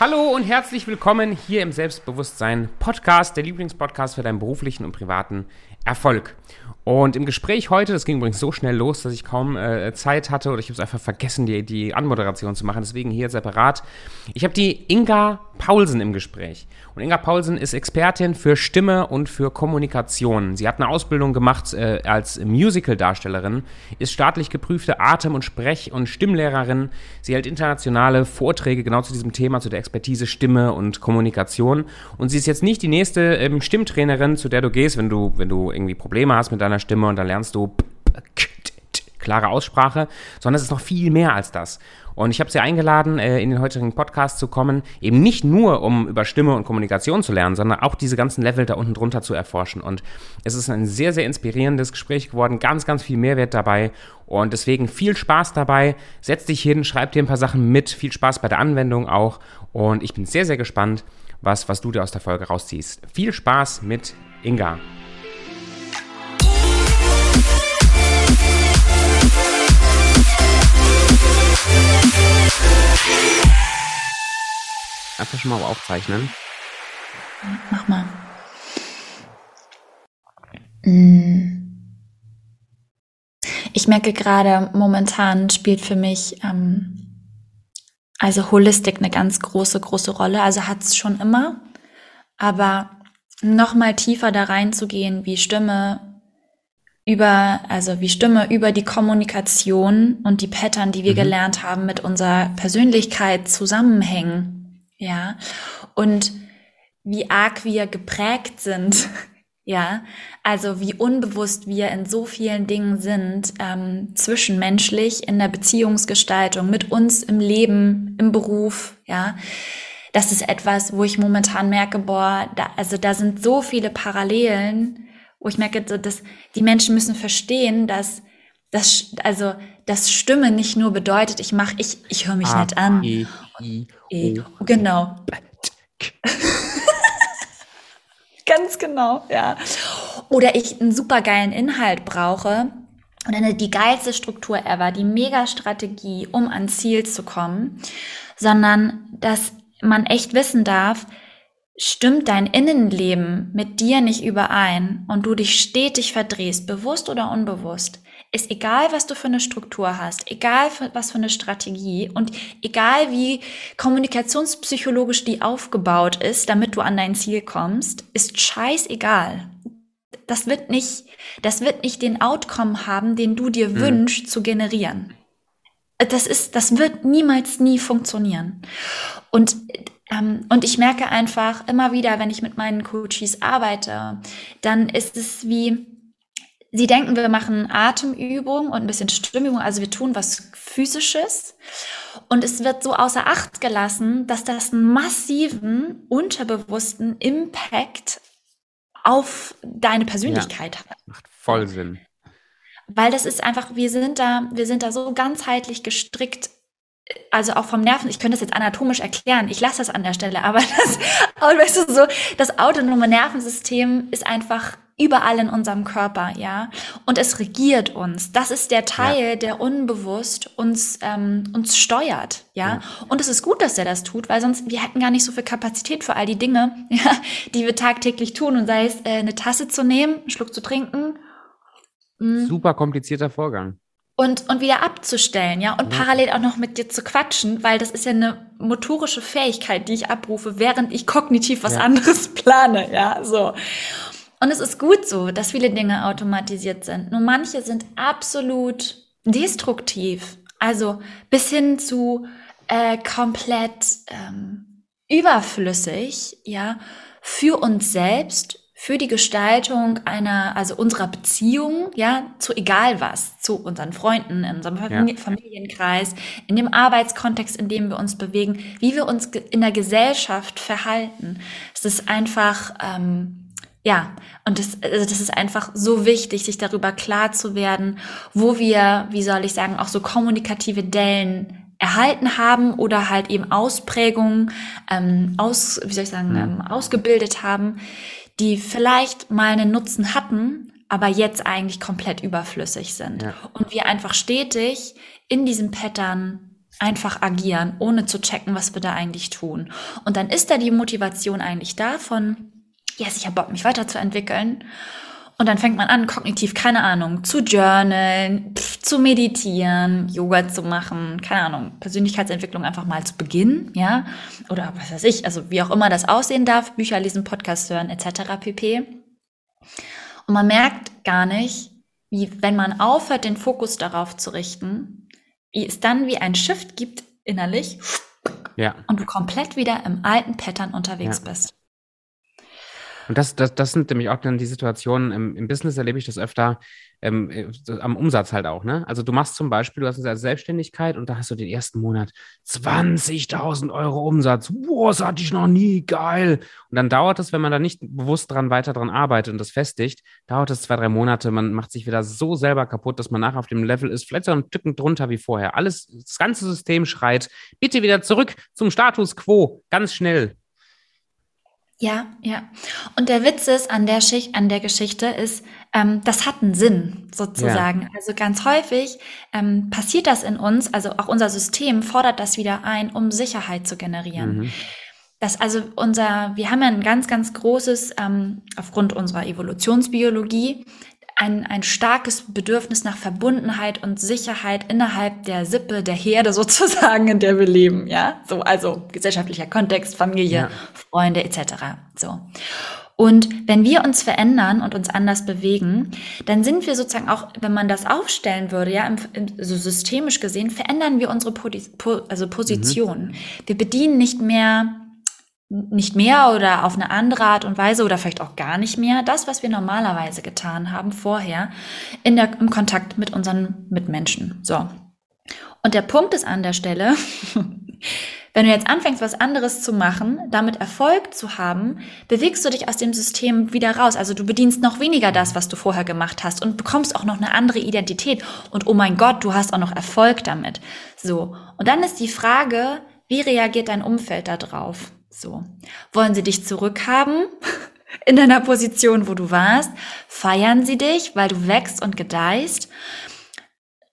Hallo und herzlich willkommen hier im Selbstbewusstsein Podcast, der Lieblingspodcast für deinen beruflichen und privaten Erfolg. Und im Gespräch heute, das ging übrigens so schnell los, dass ich kaum äh, Zeit hatte oder ich habe es einfach vergessen, die, die Anmoderation zu machen. Deswegen hier separat. Ich habe die Inga Paulsen im Gespräch. Und Inga Paulsen ist Expertin für Stimme und für Kommunikation. Sie hat eine Ausbildung gemacht äh, als Musical-Darstellerin, ist staatlich geprüfte Atem- und Sprech- und Stimmlehrerin. Sie hält internationale Vorträge genau zu diesem Thema, zu der Expertise Stimme und Kommunikation. Und sie ist jetzt nicht die nächste ähm, Stimmtrainerin, zu der du gehst, wenn du, wenn du irgendwie Probleme hast mit deiner Stimme und dann lernst du klare Aussprache, sondern es ist noch viel mehr als das. Und ich habe sie eingeladen, äh, in den heutigen Podcast zu kommen, eben nicht nur, um über Stimme und Kommunikation zu lernen, sondern auch diese ganzen Level da unten drunter zu erforschen. Und es ist ein sehr, sehr inspirierendes Gespräch geworden, ganz, ganz viel Mehrwert dabei. Und deswegen viel Spaß dabei. Setz dich hin, schreib dir ein paar Sachen mit. Viel Spaß bei der Anwendung auch. Und ich bin sehr, sehr gespannt, was, was du dir aus der Folge rausziehst. Viel Spaß mit Inga. Einfach schon mal aufzeichnen. Mach mal. Mm. Ich merke gerade, momentan spielt für mich ähm, also Holistik eine ganz große, große Rolle. Also hat es schon immer. Aber noch mal tiefer da reinzugehen, wie Stimme über, also wie Stimme über die Kommunikation und die Pattern, die wir mhm. gelernt haben, mit unserer Persönlichkeit zusammenhängen ja, und wie arg wir geprägt sind, ja, also wie unbewusst wir in so vielen Dingen sind, ähm, zwischenmenschlich, in der Beziehungsgestaltung, mit uns im Leben, im Beruf, ja. Das ist etwas, wo ich momentan merke, boah, da, also da sind so viele Parallelen, wo ich merke, dass die Menschen müssen verstehen, dass das, also, das Stimme nicht nur bedeutet, ich mach, ich, ich höre mich A, nicht an. E, I, e, o, genau. Ganz genau, ja. Oder ich einen supergeilen Inhalt brauche und eine, die geilste Struktur ever, die Mega-Strategie, um ans Ziel zu kommen, sondern dass man echt wissen darf, stimmt dein Innenleben mit dir nicht überein und du dich stetig verdrehst, bewusst oder unbewusst, ist egal, was du für eine Struktur hast, egal was für eine Strategie und egal wie kommunikationspsychologisch die aufgebaut ist, damit du an dein Ziel kommst, ist scheißegal. Das wird nicht, das wird nicht den Outcome haben, den du dir mhm. wünschst zu generieren. Das ist, das wird niemals nie funktionieren. Und und ich merke einfach immer wieder, wenn ich mit meinen Coaches arbeite, dann ist es wie, Sie denken, wir machen Atemübung und ein bisschen Stimmübung, also wir tun was Physisches. Und es wird so außer Acht gelassen, dass das einen massiven, unterbewussten Impact auf deine Persönlichkeit ja, hat. Macht voll Sinn. Weil das ist einfach, wir sind da, wir sind da so ganzheitlich gestrickt also auch vom Nerven, ich könnte das jetzt anatomisch erklären, ich lasse das an der Stelle, aber das, weißt du, so, das autonome Nervensystem ist einfach überall in unserem Körper, ja. Und es regiert uns. Das ist der Teil, ja. der unbewusst uns, ähm, uns steuert, ja? ja. Und es ist gut, dass er das tut, weil sonst wir hätten gar nicht so viel Kapazität für all die Dinge, ja, die wir tagtäglich tun. Und sei es äh, eine Tasse zu nehmen, einen Schluck zu trinken. Mh. Super komplizierter Vorgang. Und, und wieder abzustellen, ja, und ja. parallel auch noch mit dir zu quatschen, weil das ist ja eine motorische Fähigkeit, die ich abrufe, während ich kognitiv was anderes plane, ja, so. Und es ist gut so, dass viele Dinge automatisiert sind. Nur manche sind absolut destruktiv. Also bis hin zu äh, komplett ähm, überflüssig, ja, für uns selbst, für die Gestaltung einer, also unserer Beziehung, ja, zu egal was, zu unseren Freunden, in unserem Familie, ja. Familienkreis, in dem Arbeitskontext, in dem wir uns bewegen, wie wir uns in der Gesellschaft verhalten. Es ist einfach, ähm, ja, und das, also das ist einfach so wichtig, sich darüber klar zu werden, wo wir, wie soll ich sagen, auch so kommunikative Dellen erhalten haben oder halt eben Ausprägungen ähm, aus, wie soll ich sagen, ähm, ausgebildet haben, die vielleicht mal einen Nutzen hatten, aber jetzt eigentlich komplett überflüssig sind. Ja. Und wir einfach stetig in diesem Pattern einfach agieren, ohne zu checken, was wir da eigentlich tun. Und dann ist da die Motivation eigentlich davon, yes, ich habe Bock, mich weiterzuentwickeln. Und dann fängt man an, kognitiv, keine Ahnung, zu journalen, zu meditieren, Yoga zu machen, keine Ahnung, Persönlichkeitsentwicklung einfach mal zu beginnen, ja, oder was weiß ich, also wie auch immer das aussehen darf, Bücher lesen, Podcast hören, etc. pp. Und man merkt gar nicht, wie, wenn man aufhört, den Fokus darauf zu richten, wie es dann wie ein Shift gibt innerlich ja. und du komplett wieder im alten Pattern unterwegs ja. bist. Und das, das, das sind nämlich auch dann die Situationen, im, im Business erlebe ich das öfter, ähm, äh, am Umsatz halt auch, ne? Also du machst zum Beispiel, du hast eine Selbstständigkeit und da hast du den ersten Monat 20.000 Euro Umsatz. Boah, das hatte ich noch nie, geil. Und dann dauert es, wenn man da nicht bewusst dran weiter dran arbeitet und das festigt, dauert es zwei, drei Monate, man macht sich wieder so selber kaputt, dass man nachher auf dem Level ist, vielleicht so ein Stück drunter wie vorher. Alles, das ganze System schreit, bitte wieder zurück zum Status quo, ganz schnell. Ja, ja. Und der Witz ist an der Schicht, an der Geschichte ist, ähm, das hat einen Sinn sozusagen. Ja. Also ganz häufig ähm, passiert das in uns, also auch unser System fordert das wieder ein, um Sicherheit zu generieren. Mhm. Das also unser, wir haben ja ein ganz, ganz großes, ähm, aufgrund unserer Evolutionsbiologie, ein, ein starkes Bedürfnis nach Verbundenheit und Sicherheit innerhalb der Sippe, der Herde sozusagen, in der wir leben, ja. So, also gesellschaftlicher Kontext, Familie, ja. Freunde etc. So. Und wenn wir uns verändern und uns anders bewegen, dann sind wir sozusagen auch, wenn man das aufstellen würde, ja, im, im, so systemisch gesehen, verändern wir unsere po, also Position. Mhm. Wir bedienen nicht mehr nicht mehr oder auf eine andere Art und Weise oder vielleicht auch gar nicht mehr das, was wir normalerweise getan haben vorher in der, im Kontakt mit unseren Mitmenschen. So. Und der Punkt ist an der Stelle, wenn du jetzt anfängst, was anderes zu machen, damit Erfolg zu haben, bewegst du dich aus dem System wieder raus. Also du bedienst noch weniger das, was du vorher gemacht hast und bekommst auch noch eine andere Identität. Und oh mein Gott, du hast auch noch Erfolg damit. So. Und dann ist die Frage, wie reagiert dein Umfeld darauf? So. Wollen sie dich zurückhaben in deiner Position, wo du warst? Feiern sie dich, weil du wächst und gedeihst?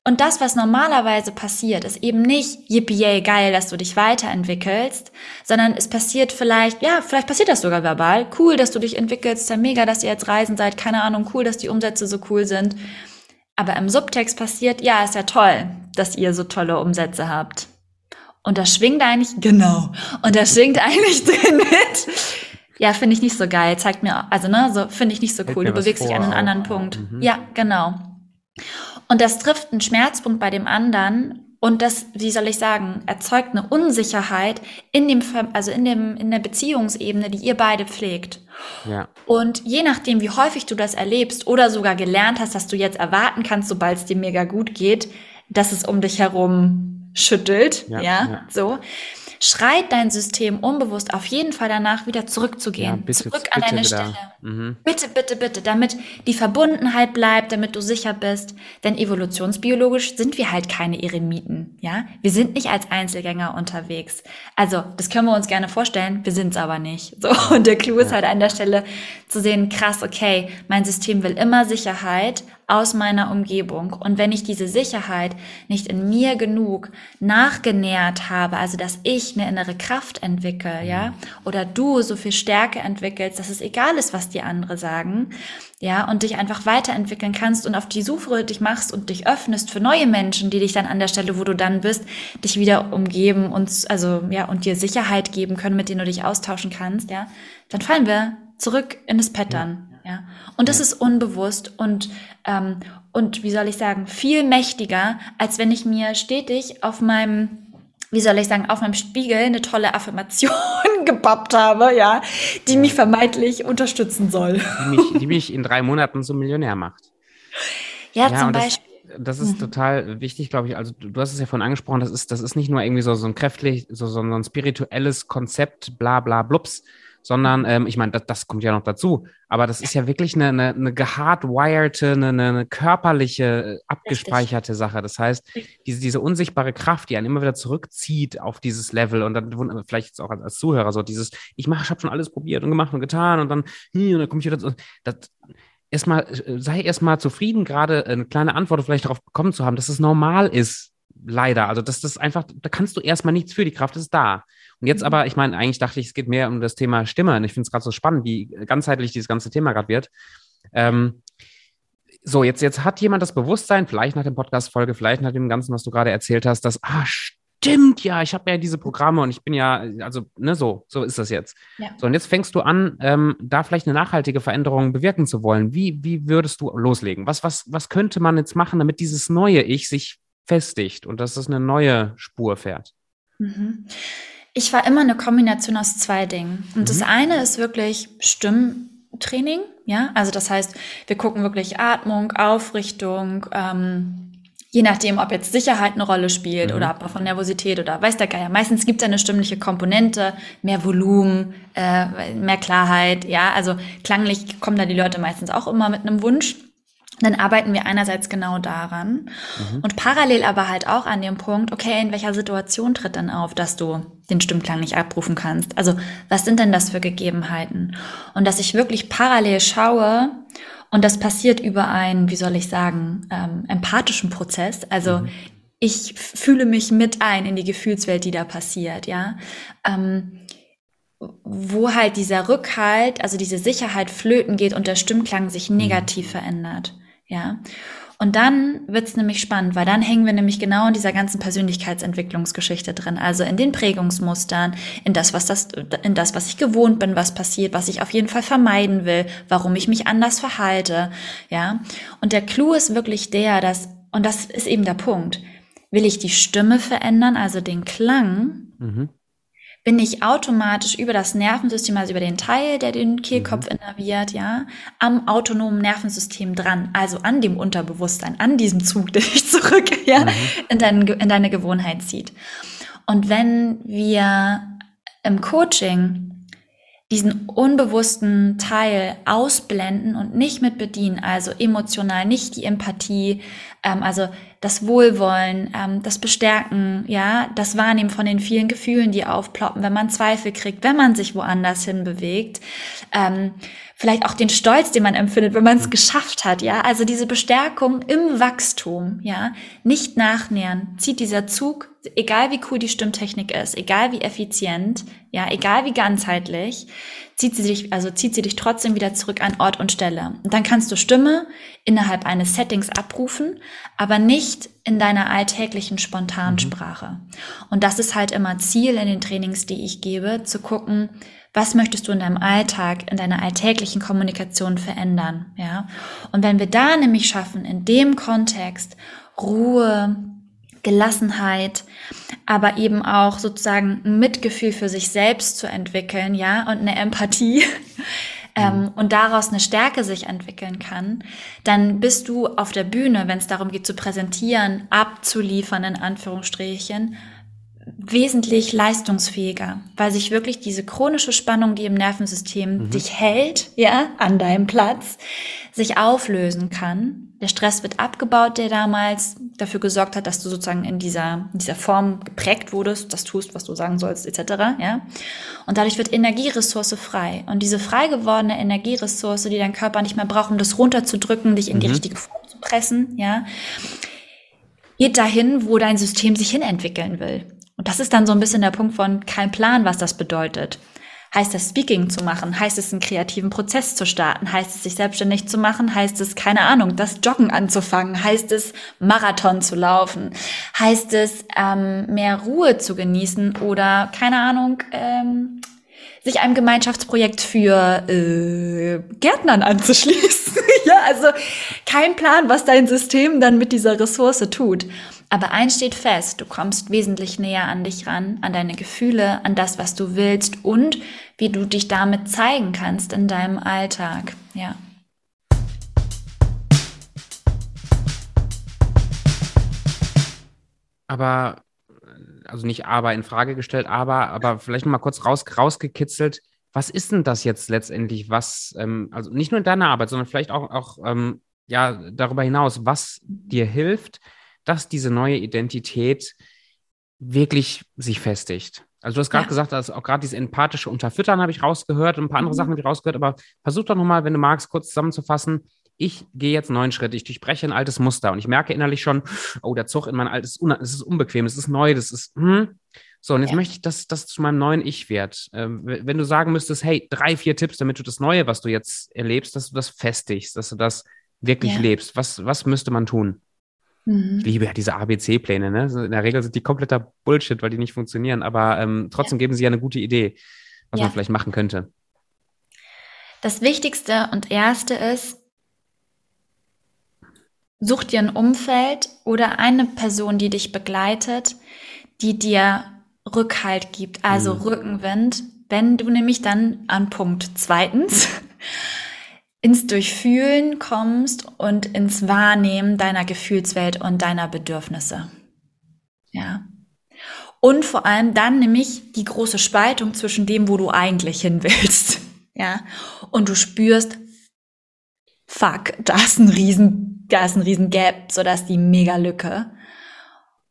Und das, was normalerweise passiert, ist eben nicht yippie geil, dass du dich weiterentwickelst, sondern es passiert vielleicht, ja, vielleicht passiert das sogar verbal. Cool, dass du dich entwickelst, ja mega, dass ihr jetzt reisen seid, keine Ahnung, cool, dass die Umsätze so cool sind. Aber im Subtext passiert, ja, ist ja toll, dass ihr so tolle Umsätze habt. Und da schwingt eigentlich, genau, und da schwingt eigentlich drin mit. Ja, finde ich nicht so geil. Zeigt mir, also ne, so finde ich nicht so cool. Du bewegst dich an einen anderen Punkt. Mhm. Ja, genau. Und das trifft einen Schmerzpunkt bei dem anderen und das, wie soll ich sagen, erzeugt eine Unsicherheit in dem, also in dem, in der Beziehungsebene, die ihr beide pflegt. Ja. Und je nachdem, wie häufig du das erlebst oder sogar gelernt hast, dass du jetzt erwarten kannst, sobald es dir mega gut geht, dass es um dich herum schüttelt, ja, ja, so, schreit dein System unbewusst auf jeden Fall danach wieder zurückzugehen, ja, bitte, zurück an deine. Stelle. Mhm. Bitte, bitte, bitte, damit die Verbundenheit bleibt, damit du sicher bist. Denn evolutionsbiologisch sind wir halt keine Eremiten, ja? Wir sind nicht als Einzelgänger unterwegs. Also, das können wir uns gerne vorstellen, wir sind es aber nicht. So, und der Clou ist halt an der Stelle zu sehen, krass, okay, mein System will immer Sicherheit, aus meiner Umgebung. Und wenn ich diese Sicherheit nicht in mir genug nachgenährt habe, also dass ich eine innere Kraft entwickle, ja, oder du so viel Stärke entwickelst, dass es egal ist, was die anderen sagen, ja, und dich einfach weiterentwickeln kannst und auf die Suche dich machst und dich öffnest für neue Menschen, die dich dann an der Stelle, wo du dann bist, dich wieder umgeben und, also, ja, und dir Sicherheit geben können, mit denen du dich austauschen kannst, ja, dann fallen wir zurück in das Pattern. Ja. Und das ja. ist unbewusst und, ähm, und wie soll ich sagen, viel mächtiger, als wenn ich mir stetig auf meinem, wie soll ich sagen, auf meinem Spiegel eine tolle Affirmation gebappt habe, ja, die ja. mich vermeintlich unterstützen soll. Die mich, die mich in drei Monaten zum Millionär macht. Ja, ja zum Beispiel. Das, das ist mhm. total wichtig, glaube ich. Also du, du, hast es ja vorhin angesprochen, das ist, das ist nicht nur irgendwie so, so ein kräftlich, so, so ein spirituelles Konzept, bla bla blups, sondern ähm, ich meine, das, das kommt ja noch dazu, aber das ist ja wirklich eine, eine, eine gehardwired, eine, eine körperliche, äh, abgespeicherte Richtig. Sache. Das heißt, diese, diese unsichtbare Kraft, die einen immer wieder zurückzieht auf dieses Level und dann vielleicht jetzt auch als, als Zuhörer so dieses, ich mache, ich habe schon alles probiert und gemacht und getan und dann, hm, und dann komme ich wieder, das, erstmal, äh, sei erstmal zufrieden, gerade eine kleine Antwort vielleicht darauf bekommen zu haben, dass es normal ist, leider. Also das, das ist einfach, da kannst du erstmal nichts für, die Kraft ist da. Und jetzt mhm. aber, ich meine, eigentlich dachte ich, es geht mehr um das Thema Stimme. Und ich finde es gerade so spannend, wie ganzheitlich dieses ganze Thema gerade wird. Ähm, so, jetzt, jetzt hat jemand das Bewusstsein, vielleicht nach der Podcast-Folge, vielleicht nach dem Ganzen, was du gerade erzählt hast, dass, ah, stimmt, ja, ich habe ja diese Programme und ich bin ja, also, ne, so, so ist das jetzt. Ja. So, und jetzt fängst du an, ähm, da vielleicht eine nachhaltige Veränderung bewirken zu wollen. Wie, wie würdest du loslegen? Was, was, was könnte man jetzt machen, damit dieses neue Ich sich festigt und dass es eine neue Spur fährt? Mhm. Ich war immer eine Kombination aus zwei Dingen. Und mhm. das eine ist wirklich Stimmtraining, ja, also das heißt, wir gucken wirklich Atmung, Aufrichtung, ähm, je nachdem, ob jetzt Sicherheit eine Rolle spielt mhm. oder ob von Nervosität oder weiß der Geier. Meistens gibt es eine stimmliche Komponente, mehr Volumen, äh, mehr Klarheit, ja, also klanglich kommen da die Leute meistens auch immer mit einem Wunsch dann arbeiten wir einerseits genau daran mhm. und parallel aber halt auch an dem Punkt, okay, in welcher Situation tritt dann auf, dass du den Stimmklang nicht abrufen kannst? Also was sind denn das für Gegebenheiten? Und dass ich wirklich parallel schaue und das passiert über einen, wie soll ich sagen, ähm, empathischen Prozess. Also mhm. ich fühle mich mit ein in die Gefühlswelt, die da passiert, ja. Ähm, wo halt dieser Rückhalt, also diese Sicherheit flöten geht und der Stimmklang sich negativ mhm. verändert. Ja. Und dann wird's nämlich spannend, weil dann hängen wir nämlich genau in dieser ganzen Persönlichkeitsentwicklungsgeschichte drin. Also in den Prägungsmustern, in das, was das, in das, was ich gewohnt bin, was passiert, was ich auf jeden Fall vermeiden will, warum ich mich anders verhalte. Ja. Und der Clou ist wirklich der, dass, und das ist eben der Punkt, will ich die Stimme verändern, also den Klang, mhm bin ich automatisch über das Nervensystem, also über den Teil, der den Kehlkopf mhm. innerviert, ja, am autonomen Nervensystem dran, also an dem Unterbewusstsein, an diesem Zug, der dich zurück, ja, mhm. in, dein, in deine Gewohnheit zieht. Und wenn wir im Coaching diesen unbewussten Teil ausblenden und nicht mit bedienen, also emotional, nicht die Empathie, ähm, also das Wohlwollen, ähm, das Bestärken, ja, das Wahrnehmen von den vielen Gefühlen, die aufploppen, wenn man Zweifel kriegt, wenn man sich woanders hin bewegt, ähm, vielleicht auch den Stolz, den man empfindet, wenn man es mhm. geschafft hat, ja, also diese Bestärkung im Wachstum, ja, nicht nachnähern, zieht dieser Zug, egal wie cool die Stimmtechnik ist, egal wie effizient, ja, egal wie ganzheitlich, zieht sie dich, also zieht sie dich trotzdem wieder zurück an Ort und Stelle. Und dann kannst du Stimme innerhalb eines Settings abrufen, aber nicht in deiner alltäglichen spontanen mhm. Sprache. Und das ist halt immer Ziel in den Trainings, die ich gebe, zu gucken, was möchtest du in deinem Alltag, in deiner alltäglichen Kommunikation verändern, ja? Und wenn wir da nämlich schaffen, in dem Kontext Ruhe, Gelassenheit, aber eben auch sozusagen ein Mitgefühl für sich selbst zu entwickeln, ja, und eine Empathie ähm, mhm. und daraus eine Stärke sich entwickeln kann, dann bist du auf der Bühne, wenn es darum geht zu präsentieren, abzuliefern in Anführungsstrichen, wesentlich leistungsfähiger, weil sich wirklich diese chronische Spannung, die im Nervensystem mhm. dich hält, ja, an deinem Platz, sich auflösen kann. Der Stress wird abgebaut, der damals dafür gesorgt hat, dass du sozusagen in dieser, in dieser Form geprägt wurdest, das tust, was du sagen sollst, etc., ja. Und dadurch wird Energieressource frei. Und diese frei gewordene Energieressource, die dein Körper nicht mehr braucht, um das runterzudrücken, dich in mhm. die richtige Form zu pressen, ja, geht dahin, wo dein System sich hinentwickeln will. Und das ist dann so ein bisschen der Punkt von kein Plan, was das bedeutet. Heißt es, Speaking zu machen? Heißt es, einen kreativen Prozess zu starten? Heißt es, sich selbstständig zu machen? Heißt es, keine Ahnung, das Joggen anzufangen? Heißt es, Marathon zu laufen? Heißt es, ähm, mehr Ruhe zu genießen? Oder, keine Ahnung, ähm, sich einem Gemeinschaftsprojekt für äh, Gärtnern anzuschließen. ja, also kein Plan, was dein System dann mit dieser Ressource tut. Aber eins steht fest, du kommst wesentlich näher an dich ran, an deine Gefühle, an das, was du willst und wie du dich damit zeigen kannst in deinem Alltag. Ja. Aber, also nicht aber in Frage gestellt, aber, aber vielleicht noch mal kurz raus, rausgekitzelt. Was ist denn das jetzt letztendlich, was, ähm, also nicht nur in deiner Arbeit, sondern vielleicht auch, auch ähm, ja, darüber hinaus, was dir hilft, dass diese neue Identität wirklich sich festigt. Also du hast gerade ja. gesagt, dass auch gerade dieses empathische Unterfüttern habe ich rausgehört und ein paar andere mhm. Sachen habe ich rausgehört, aber versuch doch nochmal, wenn du magst, kurz zusammenzufassen, ich gehe jetzt einen neuen Schritt, ich durchbreche ein altes Muster und ich merke innerlich schon, oh, der Zug in mein altes, es ist unbequem, es ist neu, das ist, hm. So, und jetzt ja. möchte ich, dass das zu meinem neuen Ich wird. Ähm, wenn du sagen müsstest, hey, drei, vier Tipps, damit du das Neue, was du jetzt erlebst, dass du das festigst, dass du das wirklich ja. lebst, was, was müsste man tun? Mhm. Ich liebe ja diese ABC-Pläne, ne? In der Regel sind die kompletter Bullshit, weil die nicht funktionieren, aber ähm, trotzdem ja. geben sie ja eine gute Idee, was man vielleicht machen könnte. Das Wichtigste und Erste ist, such dir ein Umfeld oder eine Person, die dich begleitet, die dir Rückhalt gibt, also mhm. Rückenwind, wenn du nämlich dann an Punkt zweitens ins Durchfühlen kommst und ins Wahrnehmen deiner Gefühlswelt und deiner Bedürfnisse. Ja. Und vor allem dann nämlich die große Spaltung zwischen dem, wo du eigentlich hin willst. Ja. Und du spürst, fuck, da ist ein riesen, da ist ein riesen Gap, so da ist die mega Lücke.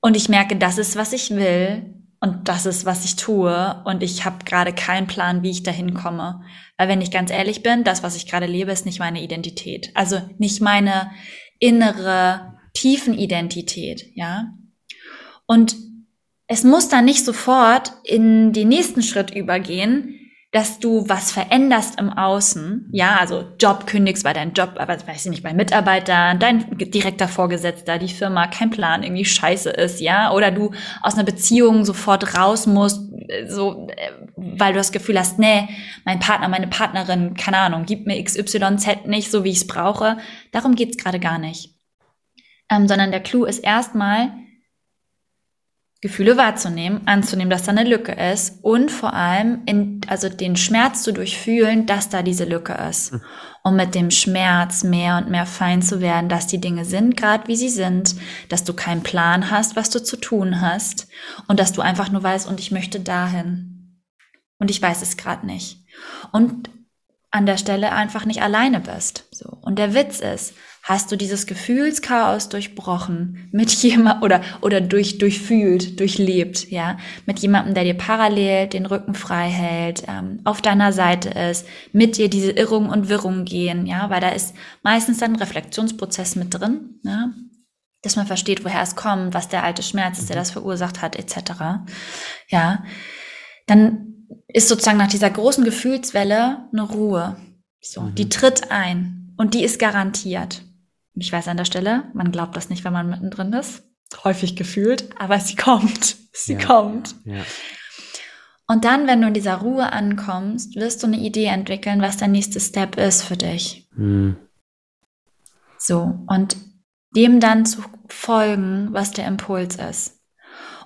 Und ich merke, das ist, was ich will. Und das ist, was ich tue. Und ich habe gerade keinen Plan, wie ich dahin komme. Weil wenn ich ganz ehrlich bin, das, was ich gerade lebe, ist nicht meine Identität. Also nicht meine innere Tiefenidentität, ja. Und es muss dann nicht sofort in den nächsten Schritt übergehen, dass du was veränderst im Außen, ja, also Job kündigst, weil dein Job, aber weiß ich nicht, bei Mitarbeitern, dein direkter Vorgesetzter, die Firma, kein Plan, irgendwie scheiße ist, ja, oder du aus einer Beziehung sofort raus musst, so, äh, weil du das Gefühl hast, nee, mein Partner, meine Partnerin, keine Ahnung, gibt mir XYZ nicht so, wie ich es brauche. Darum geht's gerade gar nicht. Ähm, sondern der Clou ist erstmal, Gefühle wahrzunehmen, anzunehmen, dass da eine Lücke ist und vor allem in, also den Schmerz zu durchfühlen, dass da diese Lücke ist. Mhm. Um mit dem Schmerz mehr und mehr fein zu werden, dass die Dinge sind, gerade wie sie sind, dass du keinen Plan hast, was du zu tun hast und dass du einfach nur weißt, und ich möchte dahin. Und ich weiß es gerade nicht. Und an der Stelle einfach nicht alleine bist. So. Und der Witz ist, hast du dieses Gefühlschaos durchbrochen mit jemand oder oder durch durchfühlt, durchlebt, ja, mit jemandem, der dir parallel den Rücken frei hält, ähm, auf deiner Seite ist, mit dir diese Irrungen und Wirrungen gehen, ja, weil da ist meistens dann ein Reflexionsprozess mit drin, ja, dass man versteht, woher es kommt, was der alte Schmerz ist, der das verursacht hat, etc. Ja, dann ist sozusagen nach dieser großen Gefühlswelle eine Ruhe. So, mhm. die tritt ein und die ist garantiert. Ich weiß an der Stelle, man glaubt das nicht, wenn man mittendrin ist. Häufig gefühlt, aber sie kommt. Sie ja, kommt. Ja. Und dann, wenn du in dieser Ruhe ankommst, wirst du eine Idee entwickeln, was der nächste Step ist für dich. Mhm. So, und dem dann zu folgen, was der Impuls ist.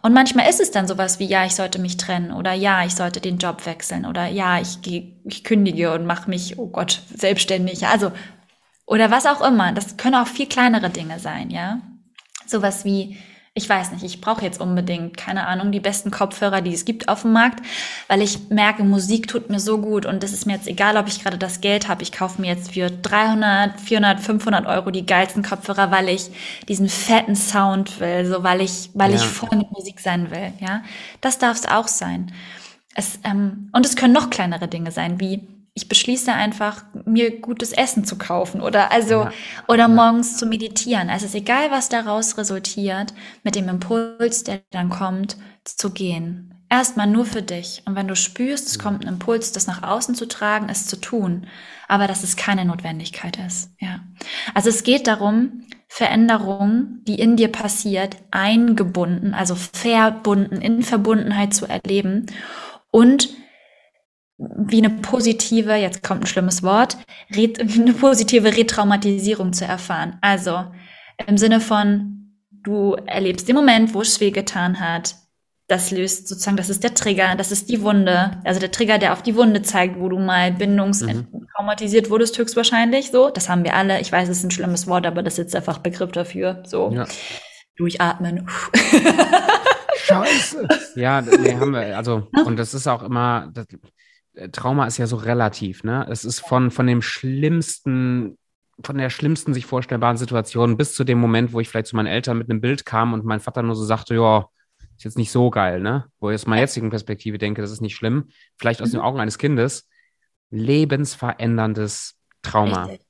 Und manchmal ist es dann sowas wie, ja, ich sollte mich trennen oder ja, ich sollte den Job wechseln oder ja, ich gehe, ich kündige und mache mich, oh Gott, selbstständig. Also oder was auch immer. Das können auch viel kleinere Dinge sein, ja. Sowas wie, ich weiß nicht, ich brauche jetzt unbedingt, keine Ahnung, die besten Kopfhörer, die es gibt auf dem Markt, weil ich merke, Musik tut mir so gut und es ist mir jetzt egal, ob ich gerade das Geld habe. Ich kaufe mir jetzt für 300, 400, 500 Euro die geilsten Kopfhörer, weil ich diesen fetten Sound will, so weil ich, weil ja. ich voll mit Musik sein will, ja. Das darf es auch sein. Es, ähm, und es können noch kleinere Dinge sein, wie ich beschließe einfach, mir gutes Essen zu kaufen oder also ja. oder morgens ja. zu meditieren. Also es ist egal, was daraus resultiert, mit dem Impuls, der dann kommt, zu gehen. Erstmal nur für dich. Und wenn du spürst, es kommt ein Impuls, das nach außen zu tragen, es zu tun, aber dass es keine Notwendigkeit ist. Ja. Also es geht darum, Veränderung, die in dir passiert, eingebunden, also verbunden, in Verbundenheit zu erleben und wie eine positive, jetzt kommt ein schlimmes Wort, eine positive Retraumatisierung zu erfahren. Also im Sinne von, du erlebst den Moment, wo es wehgetan hat. Das löst sozusagen, das ist der Trigger, das ist die Wunde. Also der Trigger, der auf die Wunde zeigt, wo du mal bindungstraumatisiert mhm. wurdest, höchstwahrscheinlich. So, das haben wir alle. Ich weiß, es ist ein schlimmes Wort, aber das ist jetzt einfach Begriff dafür. So, ja. durchatmen. Scheiße. Ja, nee, haben wir. Also, und das ist auch immer, das, Trauma ist ja so relativ, ne? Es ist von, von dem schlimmsten, von der schlimmsten sich vorstellbaren Situation bis zu dem Moment, wo ich vielleicht zu meinen Eltern mit einem Bild kam und mein Vater nur so sagte, ja, ist jetzt nicht so geil, ne? Wo ich aus meiner jetzigen Perspektive denke, das ist nicht schlimm. Vielleicht aus mhm. den Augen eines Kindes. Lebensveränderndes Trauma. Richtig.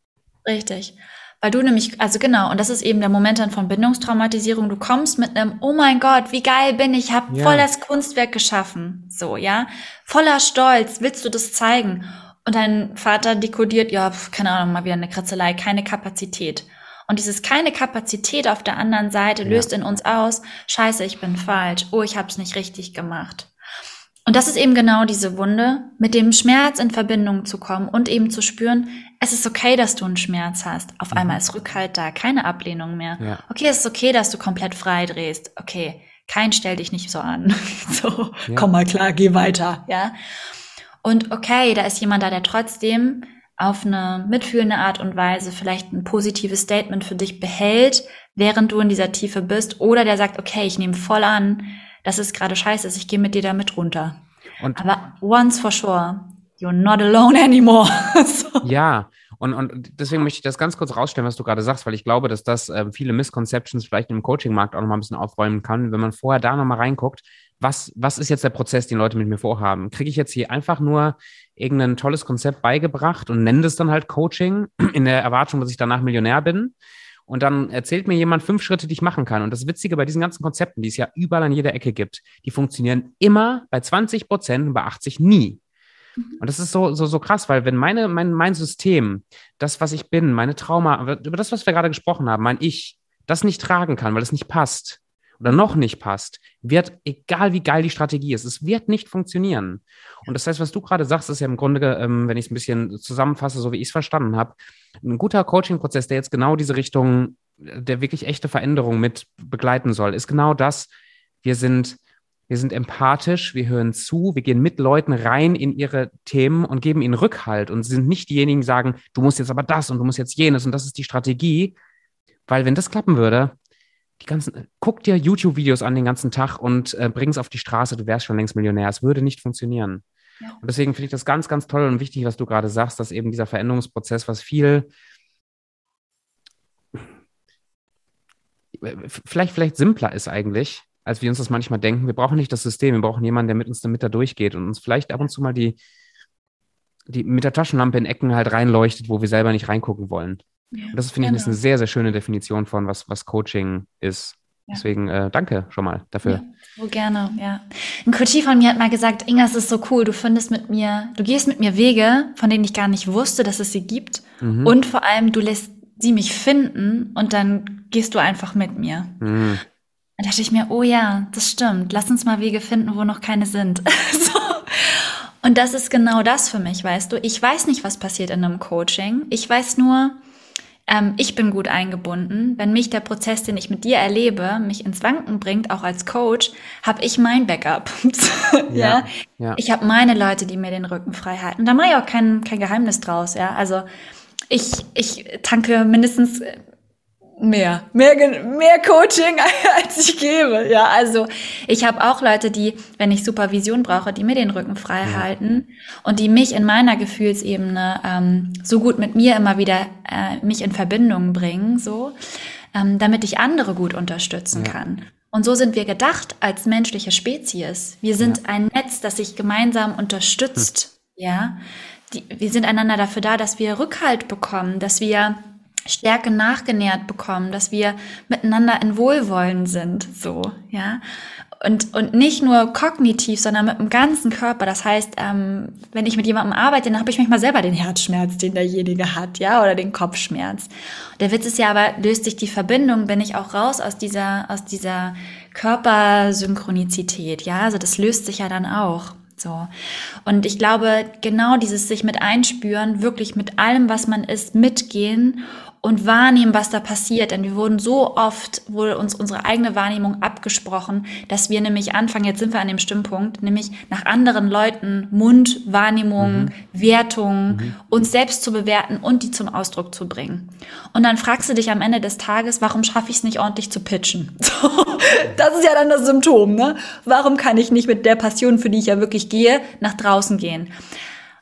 Richtig. Weil du nämlich, also genau, und das ist eben der Moment dann von Bindungstraumatisierung. Du kommst mit einem, oh mein Gott, wie geil bin ich, habe ja. voll das Kunstwerk geschaffen. So, ja. Voller Stolz, willst du das zeigen? Und dein Vater dekodiert, ja, keine Ahnung, mal wieder eine Kratzelei, keine Kapazität. Und dieses keine Kapazität auf der anderen Seite löst ja. in uns aus, scheiße, ich bin falsch, oh, ich habe es nicht richtig gemacht. Und das ist eben genau diese Wunde, mit dem Schmerz in Verbindung zu kommen und eben zu spüren, es ist okay, dass du einen Schmerz hast. Auf mhm. einmal ist Rückhalt da, keine Ablehnung mehr. Ja. Okay, es ist okay, dass du komplett frei drehst. Okay, kein stell dich nicht so an. so, ja. komm mal klar, geh weiter, ja. Und okay, da ist jemand da, der trotzdem auf eine mitfühlende Art und Weise vielleicht ein positives Statement für dich behält, während du in dieser Tiefe bist, oder der sagt, okay, ich nehme voll an, dass es gerade scheiße ist, ich gehe mit dir da mit runter. Und Aber once for sure, you're not alone anymore. so. Ja, und, und deswegen möchte ich das ganz kurz rausstellen, was du gerade sagst, weil ich glaube, dass das äh, viele Misconceptions vielleicht im Coaching-Markt auch nochmal ein bisschen aufräumen kann, wenn man vorher da nochmal reinguckt. Was, was ist jetzt der Prozess, den Leute mit mir vorhaben? Kriege ich jetzt hier einfach nur irgendein tolles Konzept beigebracht und nenne das dann halt Coaching in der Erwartung, dass ich danach Millionär bin? Und dann erzählt mir jemand fünf Schritte, die ich machen kann. Und das Witzige bei diesen ganzen Konzepten, die es ja überall an jeder Ecke gibt, die funktionieren immer bei 20 Prozent und bei 80 nie. Und das ist so, so, so krass, weil wenn meine, mein, mein System, das, was ich bin, meine Trauma, über das, was wir gerade gesprochen haben, mein Ich, das nicht tragen kann, weil es nicht passt oder noch nicht passt, wird, egal wie geil die Strategie ist, es wird nicht funktionieren. Und das heißt, was du gerade sagst, ist ja im Grunde, ähm, wenn ich es ein bisschen zusammenfasse, so wie ich es verstanden habe, ein guter Coaching-Prozess, der jetzt genau diese Richtung der wirklich echte Veränderung mit begleiten soll, ist genau das. Wir sind, wir sind empathisch, wir hören zu, wir gehen mit Leuten rein in ihre Themen und geben ihnen Rückhalt und sind nicht diejenigen, die sagen, du musst jetzt aber das und du musst jetzt jenes und das ist die Strategie. Weil wenn das klappen würde, die ganzen, guck dir YouTube-Videos an den ganzen Tag und äh, bring es auf die Straße, du wärst schon längst Millionär. Es würde nicht funktionieren. Und deswegen finde ich das ganz, ganz toll und wichtig, was du gerade sagst, dass eben dieser Veränderungsprozess, was viel vielleicht, vielleicht simpler ist eigentlich, als wir uns das manchmal denken. Wir brauchen nicht das System, wir brauchen jemanden, der mit uns damit da durchgeht und uns vielleicht ab und zu mal die, die mit der Taschenlampe in Ecken halt reinleuchtet, wo wir selber nicht reingucken wollen. Ja, und das finde ich genau. eine sehr, sehr schöne Definition von, was, was Coaching ist. Deswegen äh, danke schon mal dafür. Ja, so gerne, ja. Ein Coachie von mir hat mal gesagt, Inga, es ist so cool, du findest mit mir, du gehst mit mir Wege, von denen ich gar nicht wusste, dass es sie gibt. Mhm. Und vor allem, du lässt sie mich finden und dann gehst du einfach mit mir. Mhm. Da dachte ich mir, oh ja, das stimmt. Lass uns mal Wege finden, wo noch keine sind. so. Und das ist genau das für mich, weißt du. Ich weiß nicht, was passiert in einem Coaching. Ich weiß nur, ähm, ich bin gut eingebunden. Wenn mich der Prozess, den ich mit dir erlebe, mich ins Wanken bringt, auch als Coach, habe ich mein Backup. ja, ja, ja, Ich habe meine Leute, die mir den Rücken frei halten. Da mache ich auch kein, kein Geheimnis draus. Ja, also ich, ich tanke mindestens mehr, mehr, mehr Coaching, als ich gebe. Ja, also ich habe auch Leute, die, wenn ich Supervision brauche, die mir den Rücken frei ja. halten und die mich in meiner Gefühlsebene ähm, so gut mit mir immer wieder äh, mich in Verbindung bringen, so, ähm, damit ich andere gut unterstützen ja. kann. Und so sind wir gedacht als menschliche Spezies. Wir sind ja. ein Netz, das sich gemeinsam unterstützt. Hm. Ja, die, wir sind einander dafür da, dass wir Rückhalt bekommen, dass wir Stärke nachgenährt bekommen, dass wir miteinander in Wohlwollen sind, so, ja. Und, und nicht nur kognitiv, sondern mit dem ganzen Körper. Das heißt, ähm, wenn ich mit jemandem arbeite, dann habe ich manchmal selber den Herzschmerz, den derjenige hat, ja, oder den Kopfschmerz. Der Witz ist ja aber, löst sich die Verbindung, bin ich auch raus aus dieser, aus dieser Körpersynchronizität, ja. Also das löst sich ja dann auch. So. Und ich glaube, genau dieses sich mit einspüren, wirklich mit allem, was man ist, mitgehen und wahrnehmen, was da passiert. Denn wir wurden so oft, wurde uns unsere eigene Wahrnehmung abgesprochen, dass wir nämlich anfangen, jetzt sind wir an dem Stimmpunkt, nämlich nach anderen Leuten Mund, Wahrnehmung, mhm. Wertung, mhm. uns selbst zu bewerten und die zum Ausdruck zu bringen. Und dann fragst du dich am Ende des Tages, warum schaffe ich es nicht ordentlich zu pitchen? das ist ja dann das Symptom, ne? Warum kann ich nicht mit der Passion, für die ich ja wirklich gehe, nach draußen gehen?